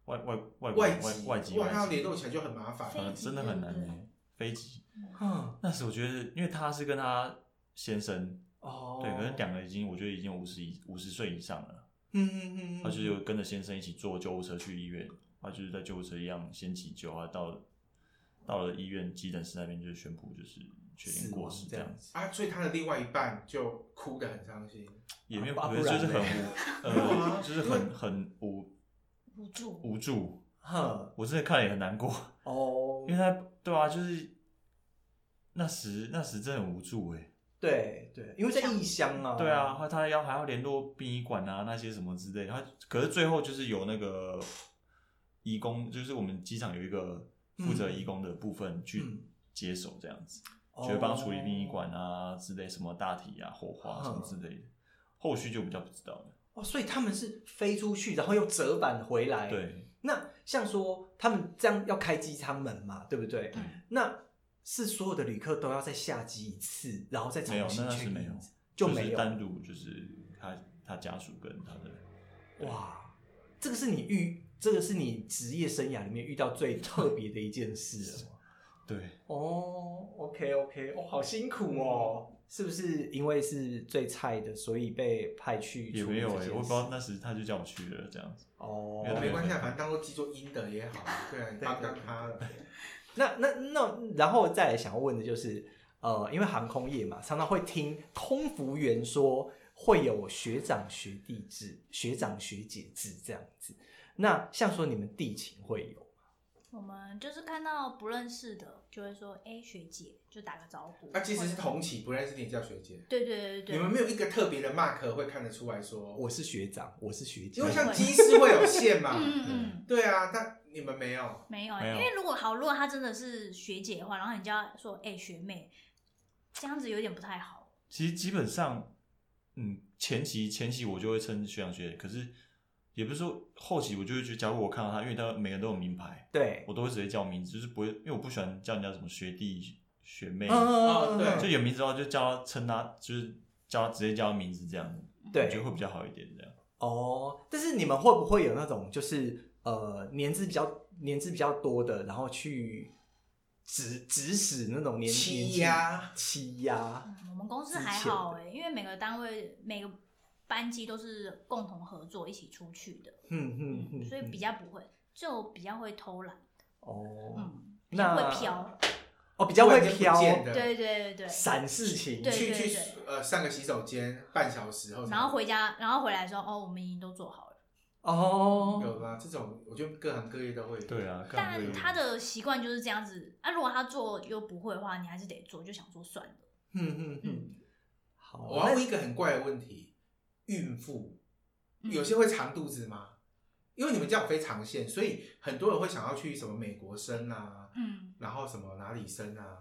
外外外外外外籍，哇，他要联络起来就很麻烦，嗯，真的很难诶。飞机，嗯，那时我觉得，因为他是跟他先生，哦，对，可能两个已经，我觉得已经五十以五十岁以上了，嗯嗯嗯，他就是有跟着先生一起坐救护车去医院，他就是在救护车一样先急救啊，到到了医院急诊室那边就宣布就是确定过世这样子啊，所以他的另外一半就哭得很伤心，也没有，啊、就是很无，呃，就是很很无无助无助，哼，我真的看了也很难过哦，因为他对啊，就是那时那时真的很无助哎，对对，因为在异乡啊，对啊，他他要还要联络殡仪馆啊那些什么之类，他可是最后就是有那个义工，就是我们机场有一个负责义工的部分去接手这样子，就会帮处理殡仪馆啊之类什么大体啊火化什么之类的，后续就比较不知道了。哦，所以他们是飞出去，然后又折返回来。对，那像说他们这样要开机舱门嘛，对不对？嗯、那是所有的旅客都要再下机一次，然后再重新没有，那是没有，就没有单独就是他他家属跟他的。哇，这个是你遇，这个是你职业生涯里面遇到最特 别的一件事了。对，哦，OK OK，哦，好辛苦哦。是不是因为是最菜的，所以被派去？也没有哎、欸，我不知道那时他就叫我去了这样子。哦，没关系啊，反正当做记作阴的也好。对啊，帮帮他了。那那那，然后再来想要问的就是，呃，因为航空业嘛，常常会听空服员说会有学长学弟制、学长学姐制这样子。那像说你们地勤会有？我们就是看到不认识的，就会说：“哎、欸，学姐，就打个招呼。”啊，即使是同期，不认识你叫学姐。对对对对。你们没有一个特别的 mark 会看得出来说我是学长，我是学姐。因为像机师会有线嘛。嗯嗯。对啊，但你们没有。没有，因为如果好，如果她真的是学姐的话，然后你就要说：“哎、欸，学妹。”这样子有点不太好。其实基本上，嗯，前期前期我就会称学长学姐，可是。也不是说后期我就会觉得，假如我看到他，因为他每个人都有名牌，对我都会直接叫名字，就是不会，因为我不喜欢叫人家什么学弟学妹，啊、对，就有名字的话就叫他称他，就是叫他直接叫他名字这样子，对，我觉得会比较好一点这样。哦，但是你们会不会有那种就是呃年资比较年资比较多的，然后去指指使那种年欺压欺压？嗯，我们公司还好哎，因为每个单位每个。班机都是共同合作一起出去的，嗯嗯嗯，所以比较不会，就比较会偷懒哦，嗯，那会飘，哦，比较会飘，对对对对，闪事情，去去呃上个洗手间半小时后，然后回家，然后回来说哦，我们已经都做好了，哦，有吗？这种我觉得各行各业都会，对啊，但他的习惯就是这样子啊，如果他做又不会的话，你还是得做，就想说算了，嗯嗯嗯，好，我要问一个很怪的问题。孕妇有些会长肚子吗？因为你们这样飞长线，所以很多人会想要去什么美国生啊，嗯，然后什么哪里生啊？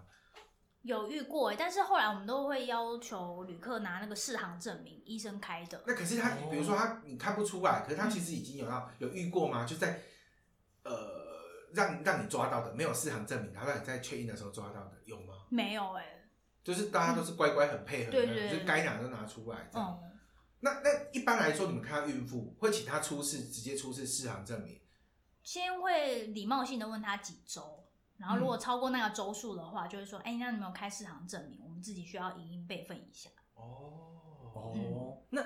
有遇过，但是后来我们都会要求旅客拿那个适航证明，医生开的。那可是他，比如说他你看不出来，可是他其实已经有要有遇过吗？就在呃让让你抓到的没有适航证明，然后让你在 check in 的时候抓到的有吗？没有哎、欸，就是大家都是乖乖很配合的，对对，就是该拿就拿出来这样。嗯那那一般来说，你们看到孕妇会请她出示，直接出示适航证明？先会礼貌性的问她几周，然后如果超过那个周数的话，嗯、就会说：“哎、欸，那你有没有开适航证明？我们自己需要影音备份一下。”哦哦，那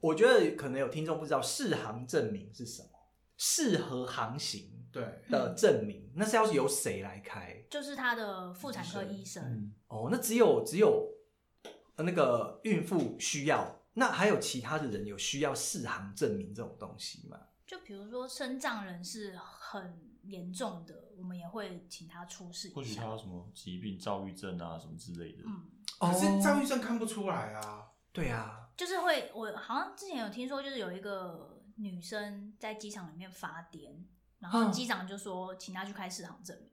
我觉得可能有听众不知道适航证明是什么，适合航行对的证明，嗯、那是要由谁来开？就是他的妇产科医生。哦，那只有只有。那个孕妇需要，那还有其他的人有需要适航证明这种东西吗？就比如说身障人是很严重的，我们也会请他出示。或许他有什么疾病、躁郁症啊什么之类的。嗯，可是躁郁症看不出来啊。对啊，就是会，我好像之前有听说，就是有一个女生在机场里面发癫，然后机长就说请她去开适航证明。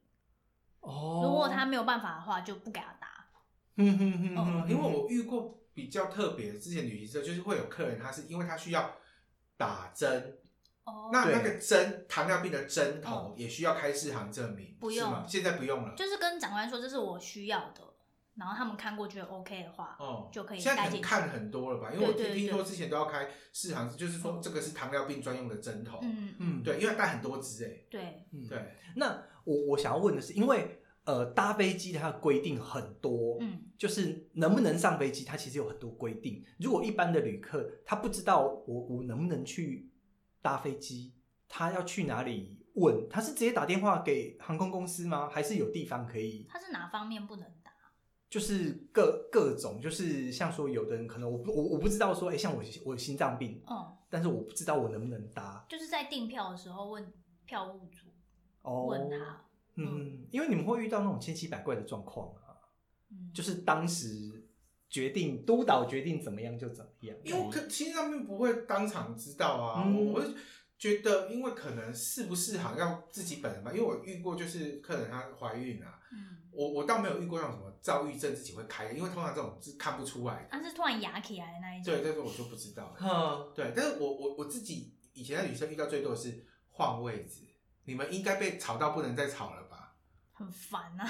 哦，如果她没有办法的话，就不给她打。嗯哼哼哼，因为我遇过比较特别，之前旅行社就是会有客人，他是因为他需要打针。哦，那那个针，糖尿病的针头也需要开适航证明，不用，现在不用了。就是跟长官说这是我需要的，然后他们看过觉得 OK 的话，哦，就可以。现在能看很多了吧？因为我听听说之前都要开适航，就是说这个是糖尿病专用的针头。嗯嗯，对，因为带很多支哎。对，对。那我我想要问的是，因为呃搭飞机它的规定很多，嗯，就是能不能上飞机，它其实有很多规定。如果一般的旅客他不知道我我能不能去。搭飞机，他要去哪里问？他是直接打电话给航空公司吗？还是有地方可以？他是哪方面不能打？就是各各种，就是像说有的人可能我我我不知道说，哎、欸，像我我有心脏病，嗯，但是我不知道我能不能搭。就是在订票的时候问票务组，哦，问他，嗯，嗯，因为你们会遇到那种千奇百怪的状况啊，嗯，就是当时。决定督导决定怎么样就怎么样，因为可心脏病不会当场知道啊。嗯、我会觉得，因为可能适不适合要自己本人吧。因为我遇过，就是客人她怀孕啊，嗯、我我倒没有遇过那种什么躁郁症自己会开，因为通常这种是看不出来的。但、啊、是突然哑起来的那一种。对，这个我就不知道。嗯，对，但是我我我自己以前在旅社遇到最多的是换位置，你们应该被吵到不能再吵了吧？很烦啊！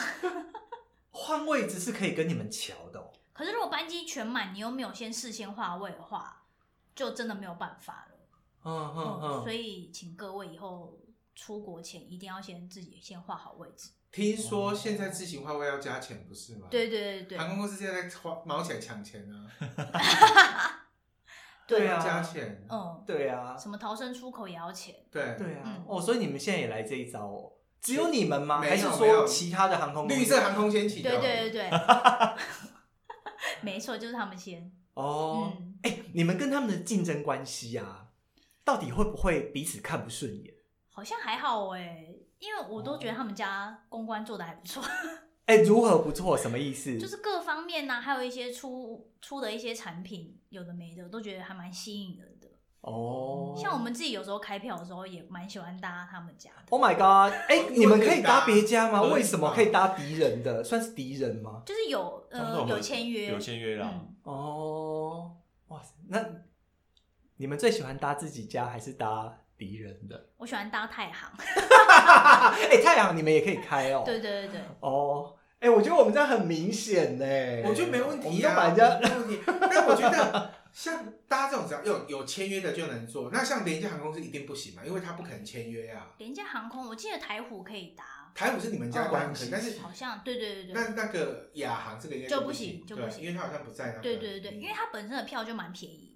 换位置是可以跟你们瞧的、哦。可是如果班机全满，你又没有先事先划位的话，就真的没有办法了。嗯嗯嗯。所以请各位以后出国前一定要先自己先画好位置。听说现在自行划位要加钱，不是吗？对对对对。航空公司现在在毛起来抢钱呢。对啊，加钱。嗯，对啊。什么逃生出口也要钱。对对啊。哦，所以你们现在也来这一招哦？只有你们吗？还是说其他的航空公司？绿色航空先起。对对对对。没错，就是他们先哦。哎、嗯欸，你们跟他们的竞争关系啊，到底会不会彼此看不顺眼？好像还好哎，因为我都觉得他们家公关做的还不错。哎、欸，如何不错？什么意思？就是各方面呢、啊，还有一些出出的一些产品，有的没的，都觉得还蛮吸引人的。哦，像我们自己有时候开票的时候，也蛮喜欢搭他们家的。Oh my god！哎、欸，你们可以搭别家吗？为什么可以搭敌人的？算是敌人吗？就是有呃有签约，有签约啦。嗯、哦，哇塞，那你们最喜欢搭自己家还是搭敌人的？我喜欢搭太行。哎、欸，太行你们也可以开哦。对对对对。哦，哎、欸，我觉得我们这样很明显呢。我觉得没问题啊，我们家没问题。但我觉得。像搭这种只要有有签约的就能做，那像廉价航空是一定不行嘛，因为他不可能签约啊。廉价航空，我记得台虎可以搭。台虎是你们家关系，但是好像对对对对。那那个亚航这个应该就不行，就不行，因为他好像不在那。对对对对，因为他本身的票就蛮便宜。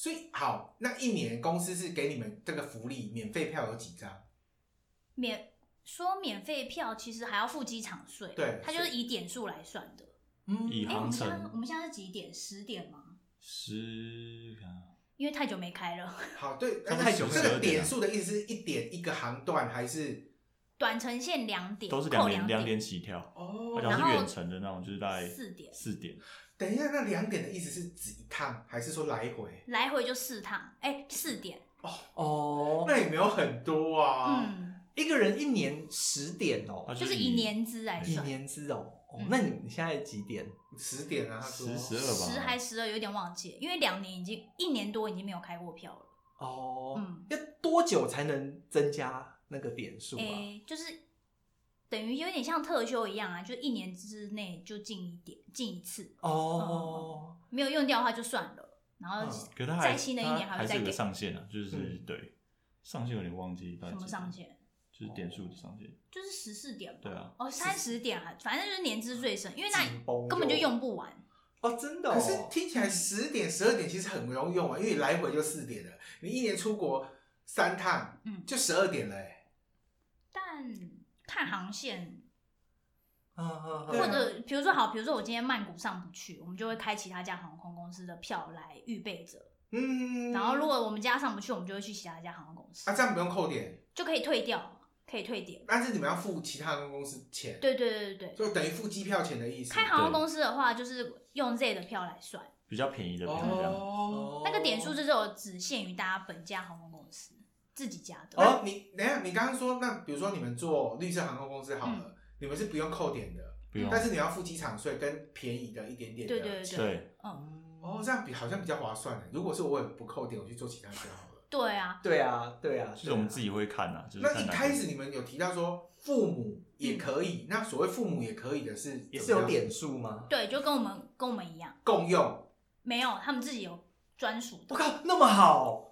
所以好，那一年公司是给你们这个福利，免费票有几张？免说免费票，其实还要付机场税，对，它就是以点数来算的。嗯以航程，我们现在是几点？十点吗？十，因为太久没开了。好，对，太久。这个点数的意思是一点一个航段，还是短程线两点？都是两点，两点起跳。哦，然后是远程的那种，就是大概四点。四点。等一下，那两点的意思是指一趟，还是说来回？来回就四趟，哎，四点。哦哦，那也没有很多啊。嗯，一个人一年十点哦，就是以年资来算。以年资哦。哦，那你现在几点？十点啊，十十二吧，十还十二，有点忘记，因为两年已经一年多已经没有开过票了。哦，嗯，要多久才能增加那个点数啊？欸，就是等于有点像特休一样啊，就一年之内就进一点，进一次。哦，嗯，没有用掉的话就算了，然后在新的一年还会再给。还是有个上限啊，就是，嗯，对，上限有点忘记。什么上限？就是点数的上限，就是十四点吧。对啊，哦，三十点啊，反正就是年资最深，因为那根本就用不完。哦，真的。可是听起来十点、十二点其实很容易用啊，因为来回就四点了，你一年出国三趟，嗯，就十二点了。但看航线，或者比如说好，比如说我今天曼谷上不去，我们就会开其他家航空公司的票来预备着。嗯，然后如果我们家上不去，我们就会去其他家航空公司。啊，这样不用扣点，就可以退掉，可以退点。但是你们要付其他航空公司钱。对对对对对，就等于付机票钱的意思。开航空公司的话，就是用 Z 的票来算，比较便宜的票哦。那个点数就是有只限于大家本家航空公司自己家的。哦，你等下，你刚刚说那比如说你们做绿色航空公司好了，你们是不用扣点的，不用，但是你要付机场税跟便宜的一点点。对对对，嗯。哦，这样比好像比较划算。如果是我也不扣点，我去做其他就好了。对啊，对啊，对啊，就是我们自己会看啊。那一开始你们有提到说父母也可以，那所谓父母也可以的是也是有点数吗？对，就跟我们跟我们一样共用。没有，他们自己有专属的。我靠，那么好，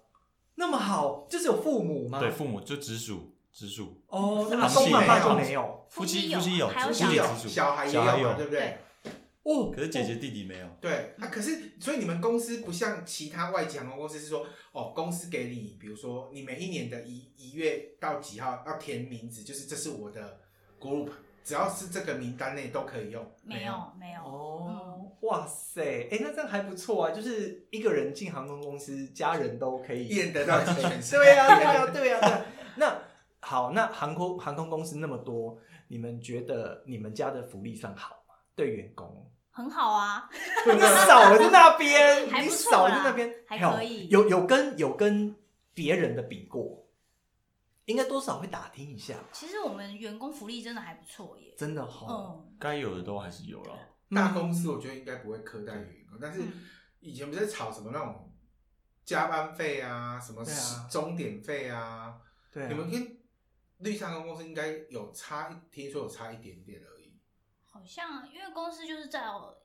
那么好，就是有父母吗？对，父母就直属直属。哦，那公妈妈就没有，夫妻夫妻有，还有小孩也有，对不对？哦，可是姐姐弟弟没有。对，啊可是所以你们公司不像其他外籍航空公司是说，哦，公司给你，比如说你每一年的一一月到几号要填名字，就是这是我的 group，只要是这个名单内都可以用。没有，没有。哦，哇塞，哎，那这样还不错啊，就是一个人进航空公司，家人都可以一人得到全胜。对 呀，对呀，对呀。那好，那航空航空公司那么多，你们觉得你们家的福利算好吗？对员工？很好啊，你少在那边，你少在那边还可以。有有跟有跟别人的比过，应该多少会打听一下。其实我们员工福利真的还不错耶，真的好。嗯，该有的都还是有了。大公司我觉得应该不会苛待员工，但是以前不是吵什么那种加班费啊，什么钟点费啊？对，你们跟绿色航空公司应该有差，听说有差一点点而已。好像因为公司就是在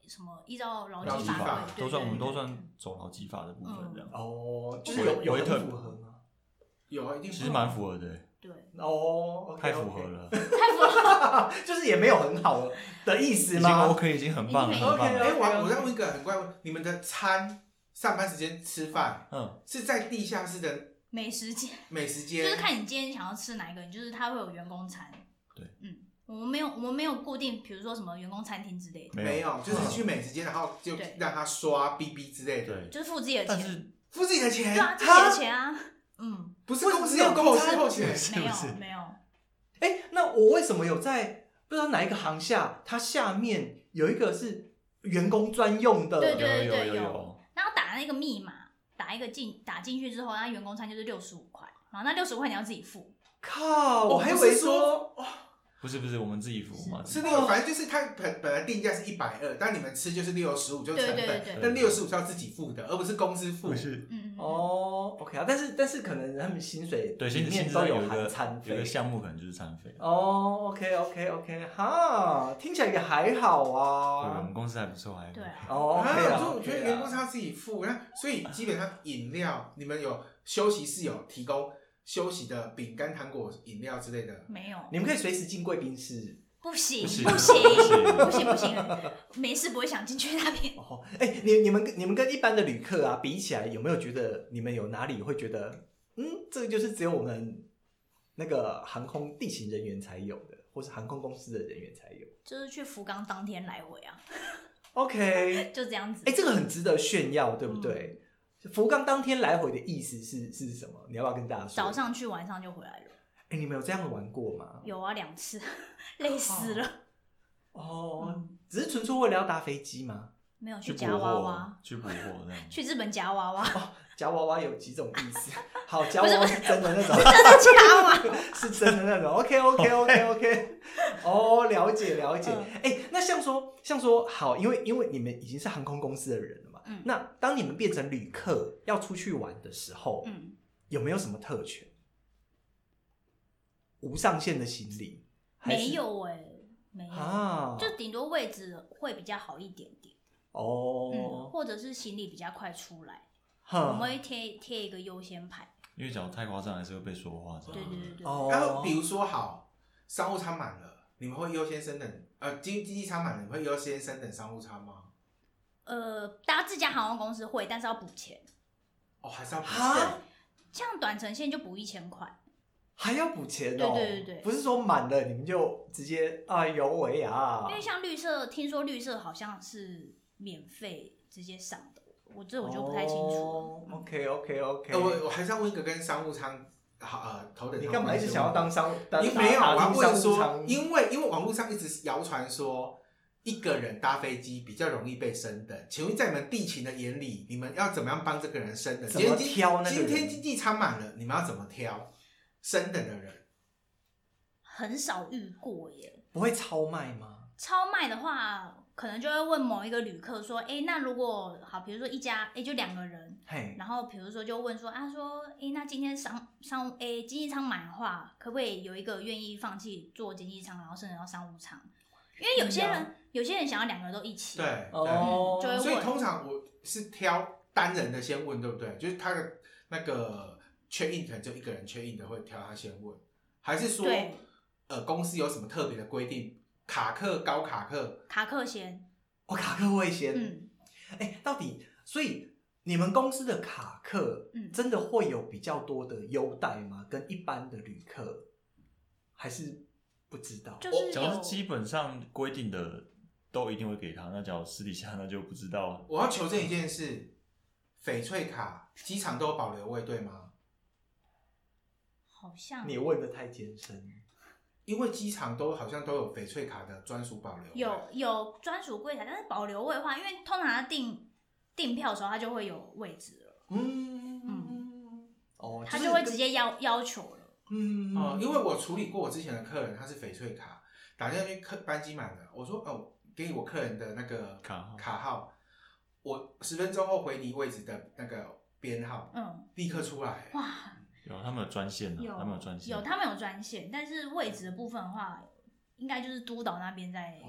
什么依照劳基法，都算我们都算走劳基法的部分这样。哦，就是有有很符合吗？有啊，一定其实蛮符合的。对，哦，太符合了，太符合，就是也没有很好的意思吗？已经 OK，已经很棒了，OK，。哎，我我再问一个很怪问，你们的餐上班时间吃饭，嗯，是在地下室的美食街，美食街就是看你今天想要吃哪一个，就是它会有员工餐。对，嗯。我们没有，我们没有固定，比如说什么员工餐厅之类的，没有，就是去美食街，然后就让他刷 BB 之类的，对，就是付自己的钱，付自己的钱，对啊，自己的钱啊，嗯，不是公司有公司后钱，没有，没有。哎，那我为什么有在不知道哪一个行下，它下面有一个是员工专用的，对对对有。然后打那个密码，打一个进打进去之后，那员工餐就是六十五块，然后那六十五块你要自己付。靠，我还以为说。不是不是，我们自己付嘛。是那个，反正就是它本本来定价是一百二，但你们吃就是六十五，就是成本。但六十五是要自己付的，而不是公司付。是，哦，OK 啊，但是但是可能他们薪水对里面都有含餐费，有个项目可能就是餐费。哦，OK OK OK，哈，听起来也还好啊。对，我们公司还不错，还对。哦，我觉得员工是要自己付，那所以基本上饮料你们有休息室有提供。休息的饼干、糖果、饮料之类的没有，你们可以随时进贵宾室。不行，不行，不行，不行，没事不会想进去那边。哦，哎，你你们你们跟一般的旅客啊比起来，有没有觉得你们有哪里会觉得，嗯，这个就是只有我们那个航空地勤人员才有的，或是航空公司的人员才有？就是去福冈当天来回啊。OK，就这样子。哎，这个很值得炫耀，对不对？福冈当天来回的意思是是什么？你要不要跟大家说？早上去，晚上就回来了。哎，你们有这样玩过吗？有啊，两次，累死了。哦，只是纯粹为了要搭飞机吗？没有去夹娃娃，去补货，去日本夹娃娃。哦，夹娃娃有几种意思？好，夹娃娃是真的那种，真的 夹娃，是真的那种。OK OK OK OK。哦，了解了解。哎，那像说像说好，因为因为你们已经是航空公司的人了。嗯，那当你们变成旅客要出去玩的时候，嗯，有没有什么特权？无上限的行李？没有哎、欸，没有，啊、就顶多位置会比较好一点点。哦、嗯，或者是行李比较快出来，哈。我们会贴贴一个优先牌，因为假如太夸张还是会被说话。对对对对，然后比如说好，商务舱满了，你们会优先升等，呃，经经济舱满了，你们会优先升等商务舱吗？呃，搭自家航空公司会，但是要补钱。哦，还是要补钱。像短程线就补一千块。还要补钱哦？对对对对，不是说满了你们就直接哎呦喂啊！因为像绿色，听说绿色好像是免费直接上的，我这我就不太清楚。哦、OK OK OK，、呃、我我还是要问一个跟商务舱好呃头等，你干嘛一直想要当商务？因为没有，我要问说，因为因为网络上一直谣传说。一个人搭飞机比较容易被升等，请问在你们地勤的眼里，你们要怎么样帮这个人升等？怎么挑呢？今天经济舱满了，你们要怎么挑升等的人？很少遇过耶。不会超卖吗？超卖的话，可能就会问某一个旅客说：“哎，那如果好，比如说一家，哎，就两个人，嘿，然后比如说就问说，啊，说，哎，那今天商商务，哎，经济舱满的话，可不可以有一个愿意放弃做经济舱，然后升到商务舱？因为有些人。”有些人想要两个人都一起，对，哦、嗯，所以通常我是挑单人的先问，对不对？就是他的那个 check in 可能就一个人 check in 的会挑他先问，还是说，呃，公司有什么特别的规定？卡客高卡客，卡客先，我，卡客会先，嗯，哎、欸，到底，所以你们公司的卡客，嗯，真的会有比较多的优待吗？跟一般的旅客，还是不知道？就是，假如是基本上规定的。都一定会给他，那假如私底下那就不知道了。我要求证一件事，翡翠卡机场都有保留位，对吗？好像你问的太艰深，因为机场都好像都有翡翠卡的专属保留位。有有专属柜台，但是保留位的话，因为通常他订订票的时候，他就会有位置了。嗯嗯哦，他就会直接要要求了。嗯哦，因为我处理过我之前的客人，他是翡翠卡，打电话去客班机满了，我说哦。给我客人的那个卡号，卡号，我十分钟后回你位置的那个编号，嗯，立刻出来。哇，有他们有专线的，有他们有专线，有他们有专线，但是位置的部分的话，应该就是督导那边在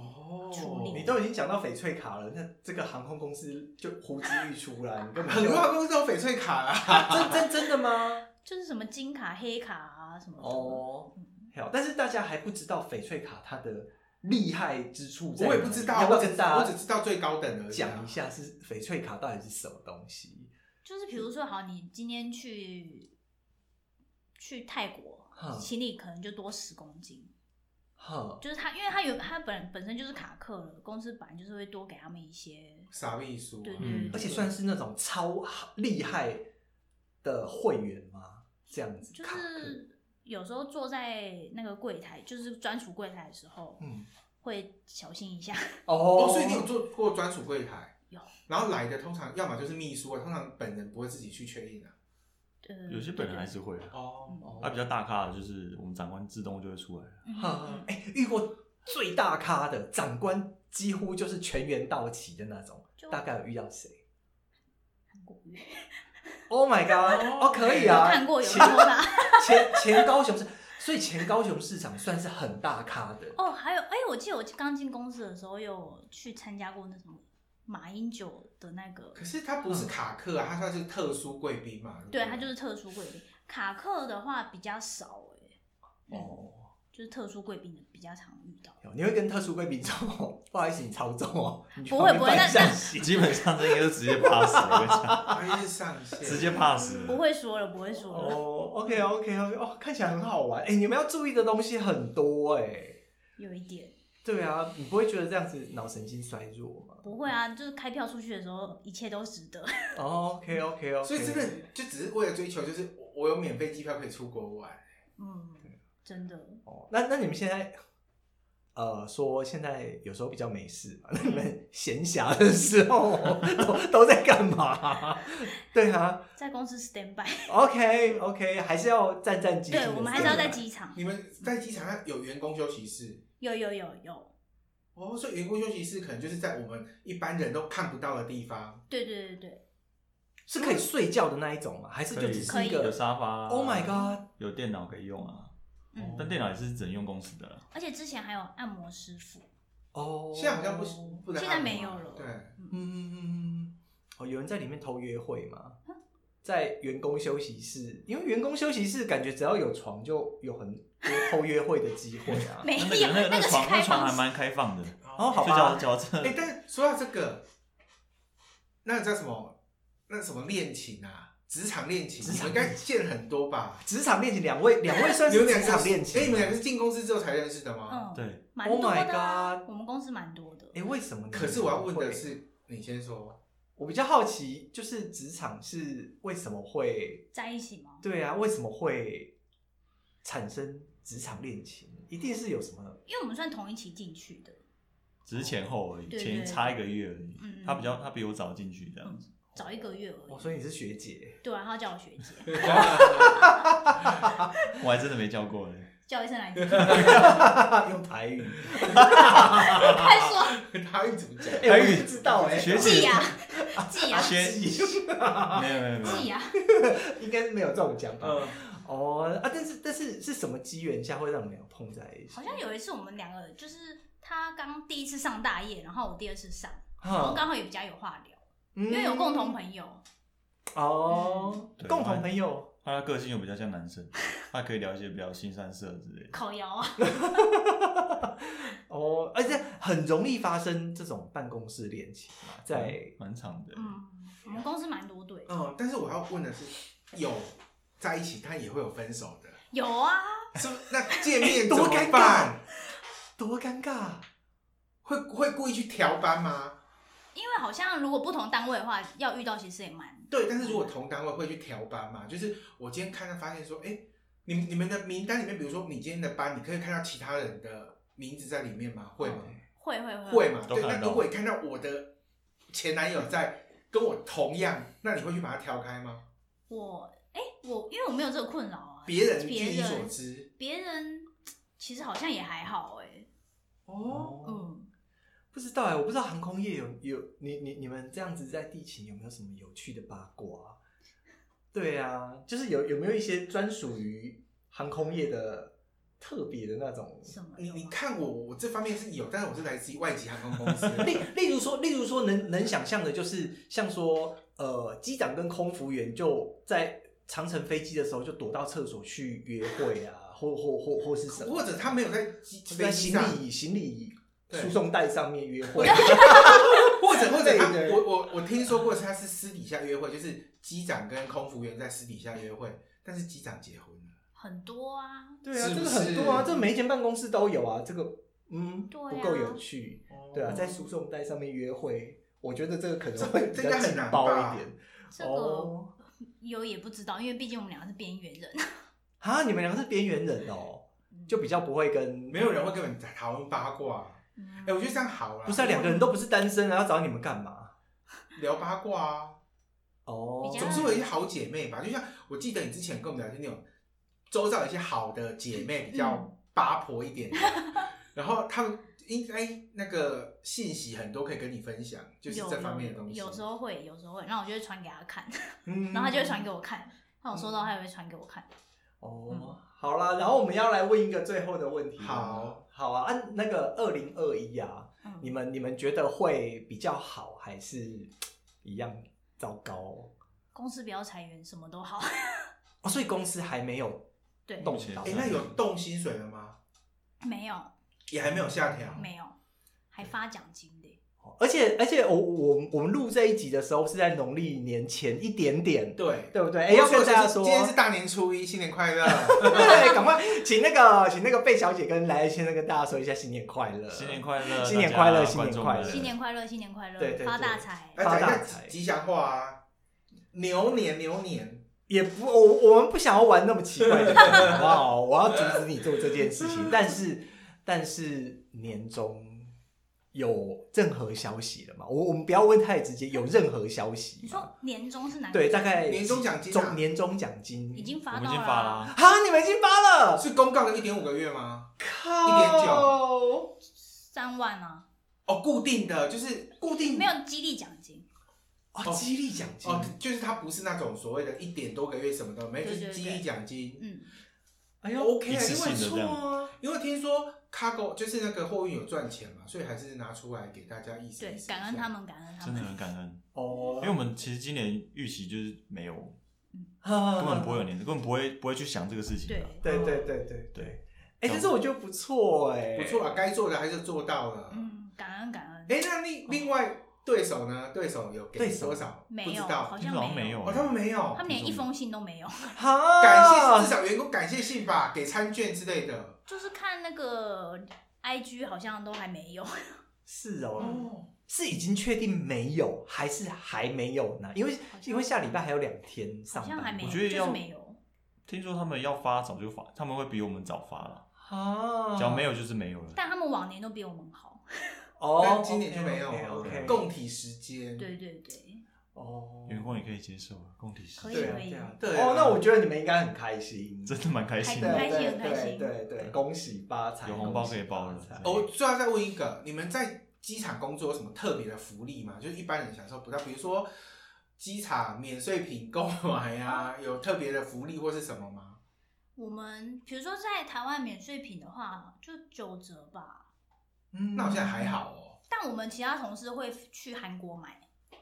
处理。哦，你都已经讲到翡翠卡了，那这个航空公司就呼之欲出来，你很多航空公司有翡翠卡啊，真真真的吗？就是什么金卡、黑卡啊什么的。哦，好，但是大家还不知道翡翠卡它的。厉害之处，我也不知道。要不要跟大家，我只知道最高等的讲一下是翡翠卡到底是什么东西。就是比如说，好，你今天去去泰国，行李可能就多十公斤。哈，就是他，因为他有他本本身就是卡客了，公司本来就是会多给他们一些啥秘书，对对对，而且算是那种超厉害的会员吗？这样子，就是。有时候坐在那个柜台，就是专属柜台的时候，嗯，会小心一下。哦，所以你有坐过专属柜台？有。然后来的通常要么就是秘书啊，通常本人不会自己去确认的。有些本人还是会。哦。他比较大咖的，就是我们长官自动就会出来。哈，哎，遇过最大咖的长官，几乎就是全员到齐的那种。大概有遇到谁？韩国瑜。Oh my god！哦，可以啊。看过有看过他。前前高雄市，所以前高雄市场算是很大咖的。哦，还有，哎，我记得我刚进公司的时候有去参加过那什么马英九的那个。可是他不是卡克啊，他算是特殊贵宾嘛。对，他就是特殊贵宾。卡克的话比较少，哎。哦。就是特殊贵宾的比较常遇到。你会跟特殊贵宾说，不好意思，你超重哦。不会不会，那那基本上这应该是直接 pass 了。直接上线，直接 pass。不会说了，不会说了。哦，OK OK OK，哦，看起来很好玩。哎，你们要注意的东西很多哎。有一点。对啊，你不会觉得这样子脑神经衰弱吗？不会啊，就是开票出去的时候，一切都值得。哦，OK OK OK。所以真的就只是为了追求，就是我有免费机票可以出国玩。嗯。真的哦，那那你们现在，呃，说现在有时候比较没事嘛，那你们闲暇的时候都都在干嘛？对啊，在公司 stand by。OK OK，还是要战战兢兢。对，我们还是要在机场。你们在机场有员工休息室？有有有有。哦，所以员工休息室可能就是在我们一般人都看不到的地方。对对对对，是可以睡觉的那一种吗？还是就只是一个有沙发？Oh my god，有电脑可以用啊。嗯、但电脑也是只能用公司的了，而且之前还有按摩师傅哦，现在好像不是，不能现在没有了。对，嗯嗯嗯哦，有人在里面偷约会吗？在员工休息室，因为员工休息室感觉只要有床就有很多偷约会的机会啊。没有，那个那个床那床还蛮开放的。哦，好吧。哎、欸，但说到这个，那个叫什么？那什么恋情啊？职场恋情，职场你们应该见很多吧？职场恋情，两位 两位算是职你们两场恋情。哎，你们两个是进公司之后才认识的吗？嗯，对，蛮多 Oh my God 我们公司蛮多的。哎，为什么你们可是我要问的会，是，你先说。我比较好奇，就是职场是为什么会？在一起吗？对啊，为什么会产生职场恋情？一定是有什么？因为我们算同一期进去的，只是前后而已，前差一个月而已。嗯他比较他比我早进去这样子。早一个月而已。哦，所以你是学姐，对啊，他叫我学姐，我还真的没叫过呢。叫一声来。用台语。快说，台语怎么讲？台语不知道哎，学记呀，记呀，先没有没有没有记，呀。应该是没有这种讲法。嗯，哦啊，但是但是是什么机缘下会让你们俩碰在一起？好像有一次我们两个就是他刚第一次上大夜，然后我第二次上，然后，刚好也比较有话聊，因因为有共同朋友。哦，对共同朋友。他的个性又比较像男生，他可以聊一些比较新三色之类的。烤窑啊，哦，而且很容易发生这种办公室恋情嘛，在蛮长的，嗯，我们公司蛮多对，嗯，但是我要问的是，有在一起，他也会有分手的，有啊，是不是那见面怎 么多尴尬办？多尴尬。会会故意去调班吗？因为好像如果不同单位的话，要遇到其实也蛮对，但是如果同单位会去调班嘛？就是我今天看到发现说，哎，你你们的名单里面，比如说你今天的班，你可以看到其他人的名字在里面吗？会吗？会会会会嘛？对，那如果你看到我的前男友在跟我同样，那你会去把他调开吗？我哎、我因为我没有这个困扰啊，别人据你所人知，别人其实好像也还好哎、哦，嗯，不知道哎，我不知道航空业有有你你你们这样子在地勤有没有什么有趣的八卦啊？对啊，就是有有没有一些专属于航空业的特别的那种？什么你你看我，我这方面是有，但是我是来自于外籍航空公司的。例例如说，例如说能能想象的，就是像说，呃，机长跟空服员就在长程飞机的时候就躲到厕所去约会啊，或或或或是什么，或者他没有在机在行飞机上，李行李对输送带上面约会，或者或者我我我听说过他是私底下约会，就是机长跟空服员在私底下约会，但是机长结婚了。很多啊，对啊，这个很多啊，是这每一间办公室都有啊，这个嗯对啊。不够有趣，对啊，在输送带上面约会，我觉得这个可能会比较紧包一点。这个哦，有也不知道，因为毕竟我们两个是边缘人，啊，你们两个是边缘人哦，就比较不会跟没有人会跟你讨论八卦。哎、嗯我觉得这样好啦。不是啊，两个人都不是单身，然后找你们干嘛？聊八卦啊，哦总是有一些好姐妹吧。就像我记得你之前跟我们聊天那种，周遭有一些好的姐妹比较八婆一点的，然后她们应该那个信息很多可以跟你分享，就是有这方面的东西。有有时候会，有时候会，然后我就会传给她看，嗯然后她就会传给我看，那我收到她也会传给我看。哦，好啦，然后我们要来问一个最后的问题。好，好啊，按那个二零二一啊，嗯你们你们觉得会比较好，还是一样糟糕？公司不要裁员，什么都好。哦，所以公司还没有对，动到哎、。那有动薪水了吗？没有也还没有下调。没有，还发奖金的。而且而且我我我们录这一集的时候是在农历年前一点点，对，对不对？哎，要跟大家说，今天是大年初一，新年快乐！对，赶快请那个请那个贝小姐跟来先生跟大家说一下新年快乐，新年快乐，新年快乐新年快乐新年快乐，新年快乐，对对对发大财。发大财吉祥话啊，牛年牛年，也不，我我们不想要玩那么奇怪的梗，好不好？我要阻止你做这件事情。但是，但是年终有任何消息了吗？我我们不要问太直接，有任何消息你？说年终是哪？对，大概年终奖金年终奖金已经我们已发到了经发了、啊，哈，你们已经发了，是公告的一点五个月吗？靠，一点九三万啊，哦，固定的就是固定没有激励奖金。哦，激励奖金哦，就是它不是那种所谓的一点多个月什么的没有，就是激励奖金。嗯，哎呦 OK 啊，一次因为性的这样啊，因为听说 cargo 就是那个货运有赚钱嘛，所以还是拿出来给大家意思对意，思。感恩他。们，感恩他真的们。很感恩，哦因为我们其实今年预期就是没有，根根本不会有年，根本不会不会去想这个事情的。对对对对对对对，哎，可是我觉得不错哎，不错啊，该做的还是做到了。嗯，感恩感恩。哎，那另另外对手呢？对手有给多少？没有，不知道，好像没有。哦，他们没有，他们连一封信都没有。哈，感谢至少员工感谢信吧，给餐券之类的。就是看那个 IG 好像都还没有。是哦，哦是已经确定没有，还是还没有呢？因为因为下礼拜还有两天上班，好像还没有，我觉得要、就是、没有。听说他们要发早就发，他们会比我们早发了。啊，只要没有就是没有了。但他们往年都比我们好。哦，但今年就没有 okay, okay. 共体时间。对对对。哦，员工也可以接受啊共体时间。可以可以。对哦，那我觉得你们应该很开心，真的蛮开心的。很开心，很开心。对对，恭喜发财，有红包可以包了。我最后再问一个，你们在机场工作有什么特别的福利吗？就是一般人享受不到，比如说机场免税品购买呀，有特别的福利或是什么吗？我们比如说在台湾免税品的话，就九折吧。嗯，那我现在还好哦。但我们其他同事会去韩国买，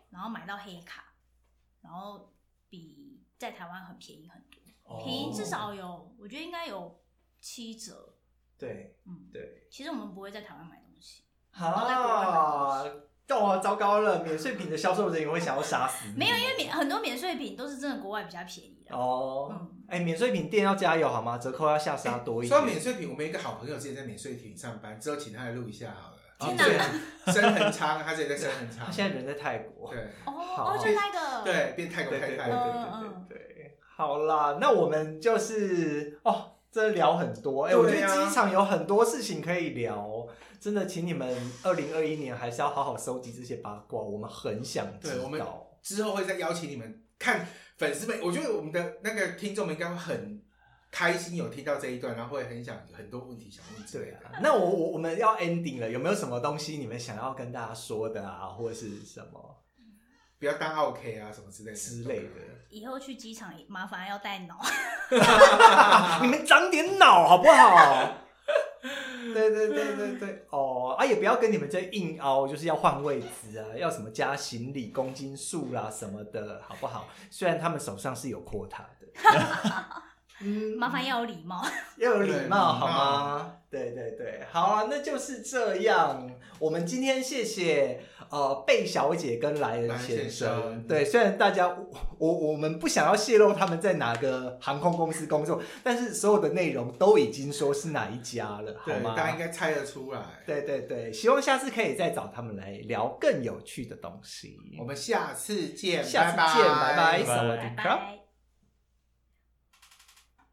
然后买到黑卡，然后比在台湾很便宜很多，哦、便宜至少有，我觉得应该有七折。对，嗯，对。其实我们不会在台湾买东西，啊。哦，糟糕了！免税品的销售人员会想要杀死你。没有，因为免很多免税品都是真的国外比较便宜的。哦，哎、嗯欸，免税品店要加油好吗？折扣要下杀多一点。说到免税品，我们一个好朋友之前在免税品上班，之后请他来录一下好了。天哪！深恒昌，他之前在深恒昌，他现在人在泰国。对，哦哦，就那个，对，变泰国太太。对对对对对对。好啦，那我们就是哦，真的聊很多。哎、欸，我觉得机场有很多事情可以聊。真的，请你们二零二一年还是要好好收集这些八卦，我们很想知道。对，我们之后会再邀请你们看粉丝们。我觉得我们的那个听众们应该会很开心，有听到这一段，然后会很想很多问题想问之类的。对啊，那我我我们要 ending 了，有没有什么东西你们想要跟大家说的啊，或者是什么？不要当 OK 啊，什么之类的之类的。以后去机场麻烦要带脑，你们长点脑好不好？对对对对对，哦啊，也不要跟你们这硬凹，就是要换位置啊，要什么加行李公斤数啦什么的，好不好？虽然他们手上是有 quota 的，嗯，麻烦要有礼貌，要有礼貌好吗？对对对，好啊，那就是这样。我们今天谢谢呃贝小姐跟莱恩先生。对，虽然大家我我，我们不想要泄露他们在哪个航空公司工作，但是所有的内容都已经说是哪一家了，好吗？大家应该猜得出来。对对对，希望下次可以再找他们来聊更有趣的东西。我们下次见，下次见，拜拜，拜拜。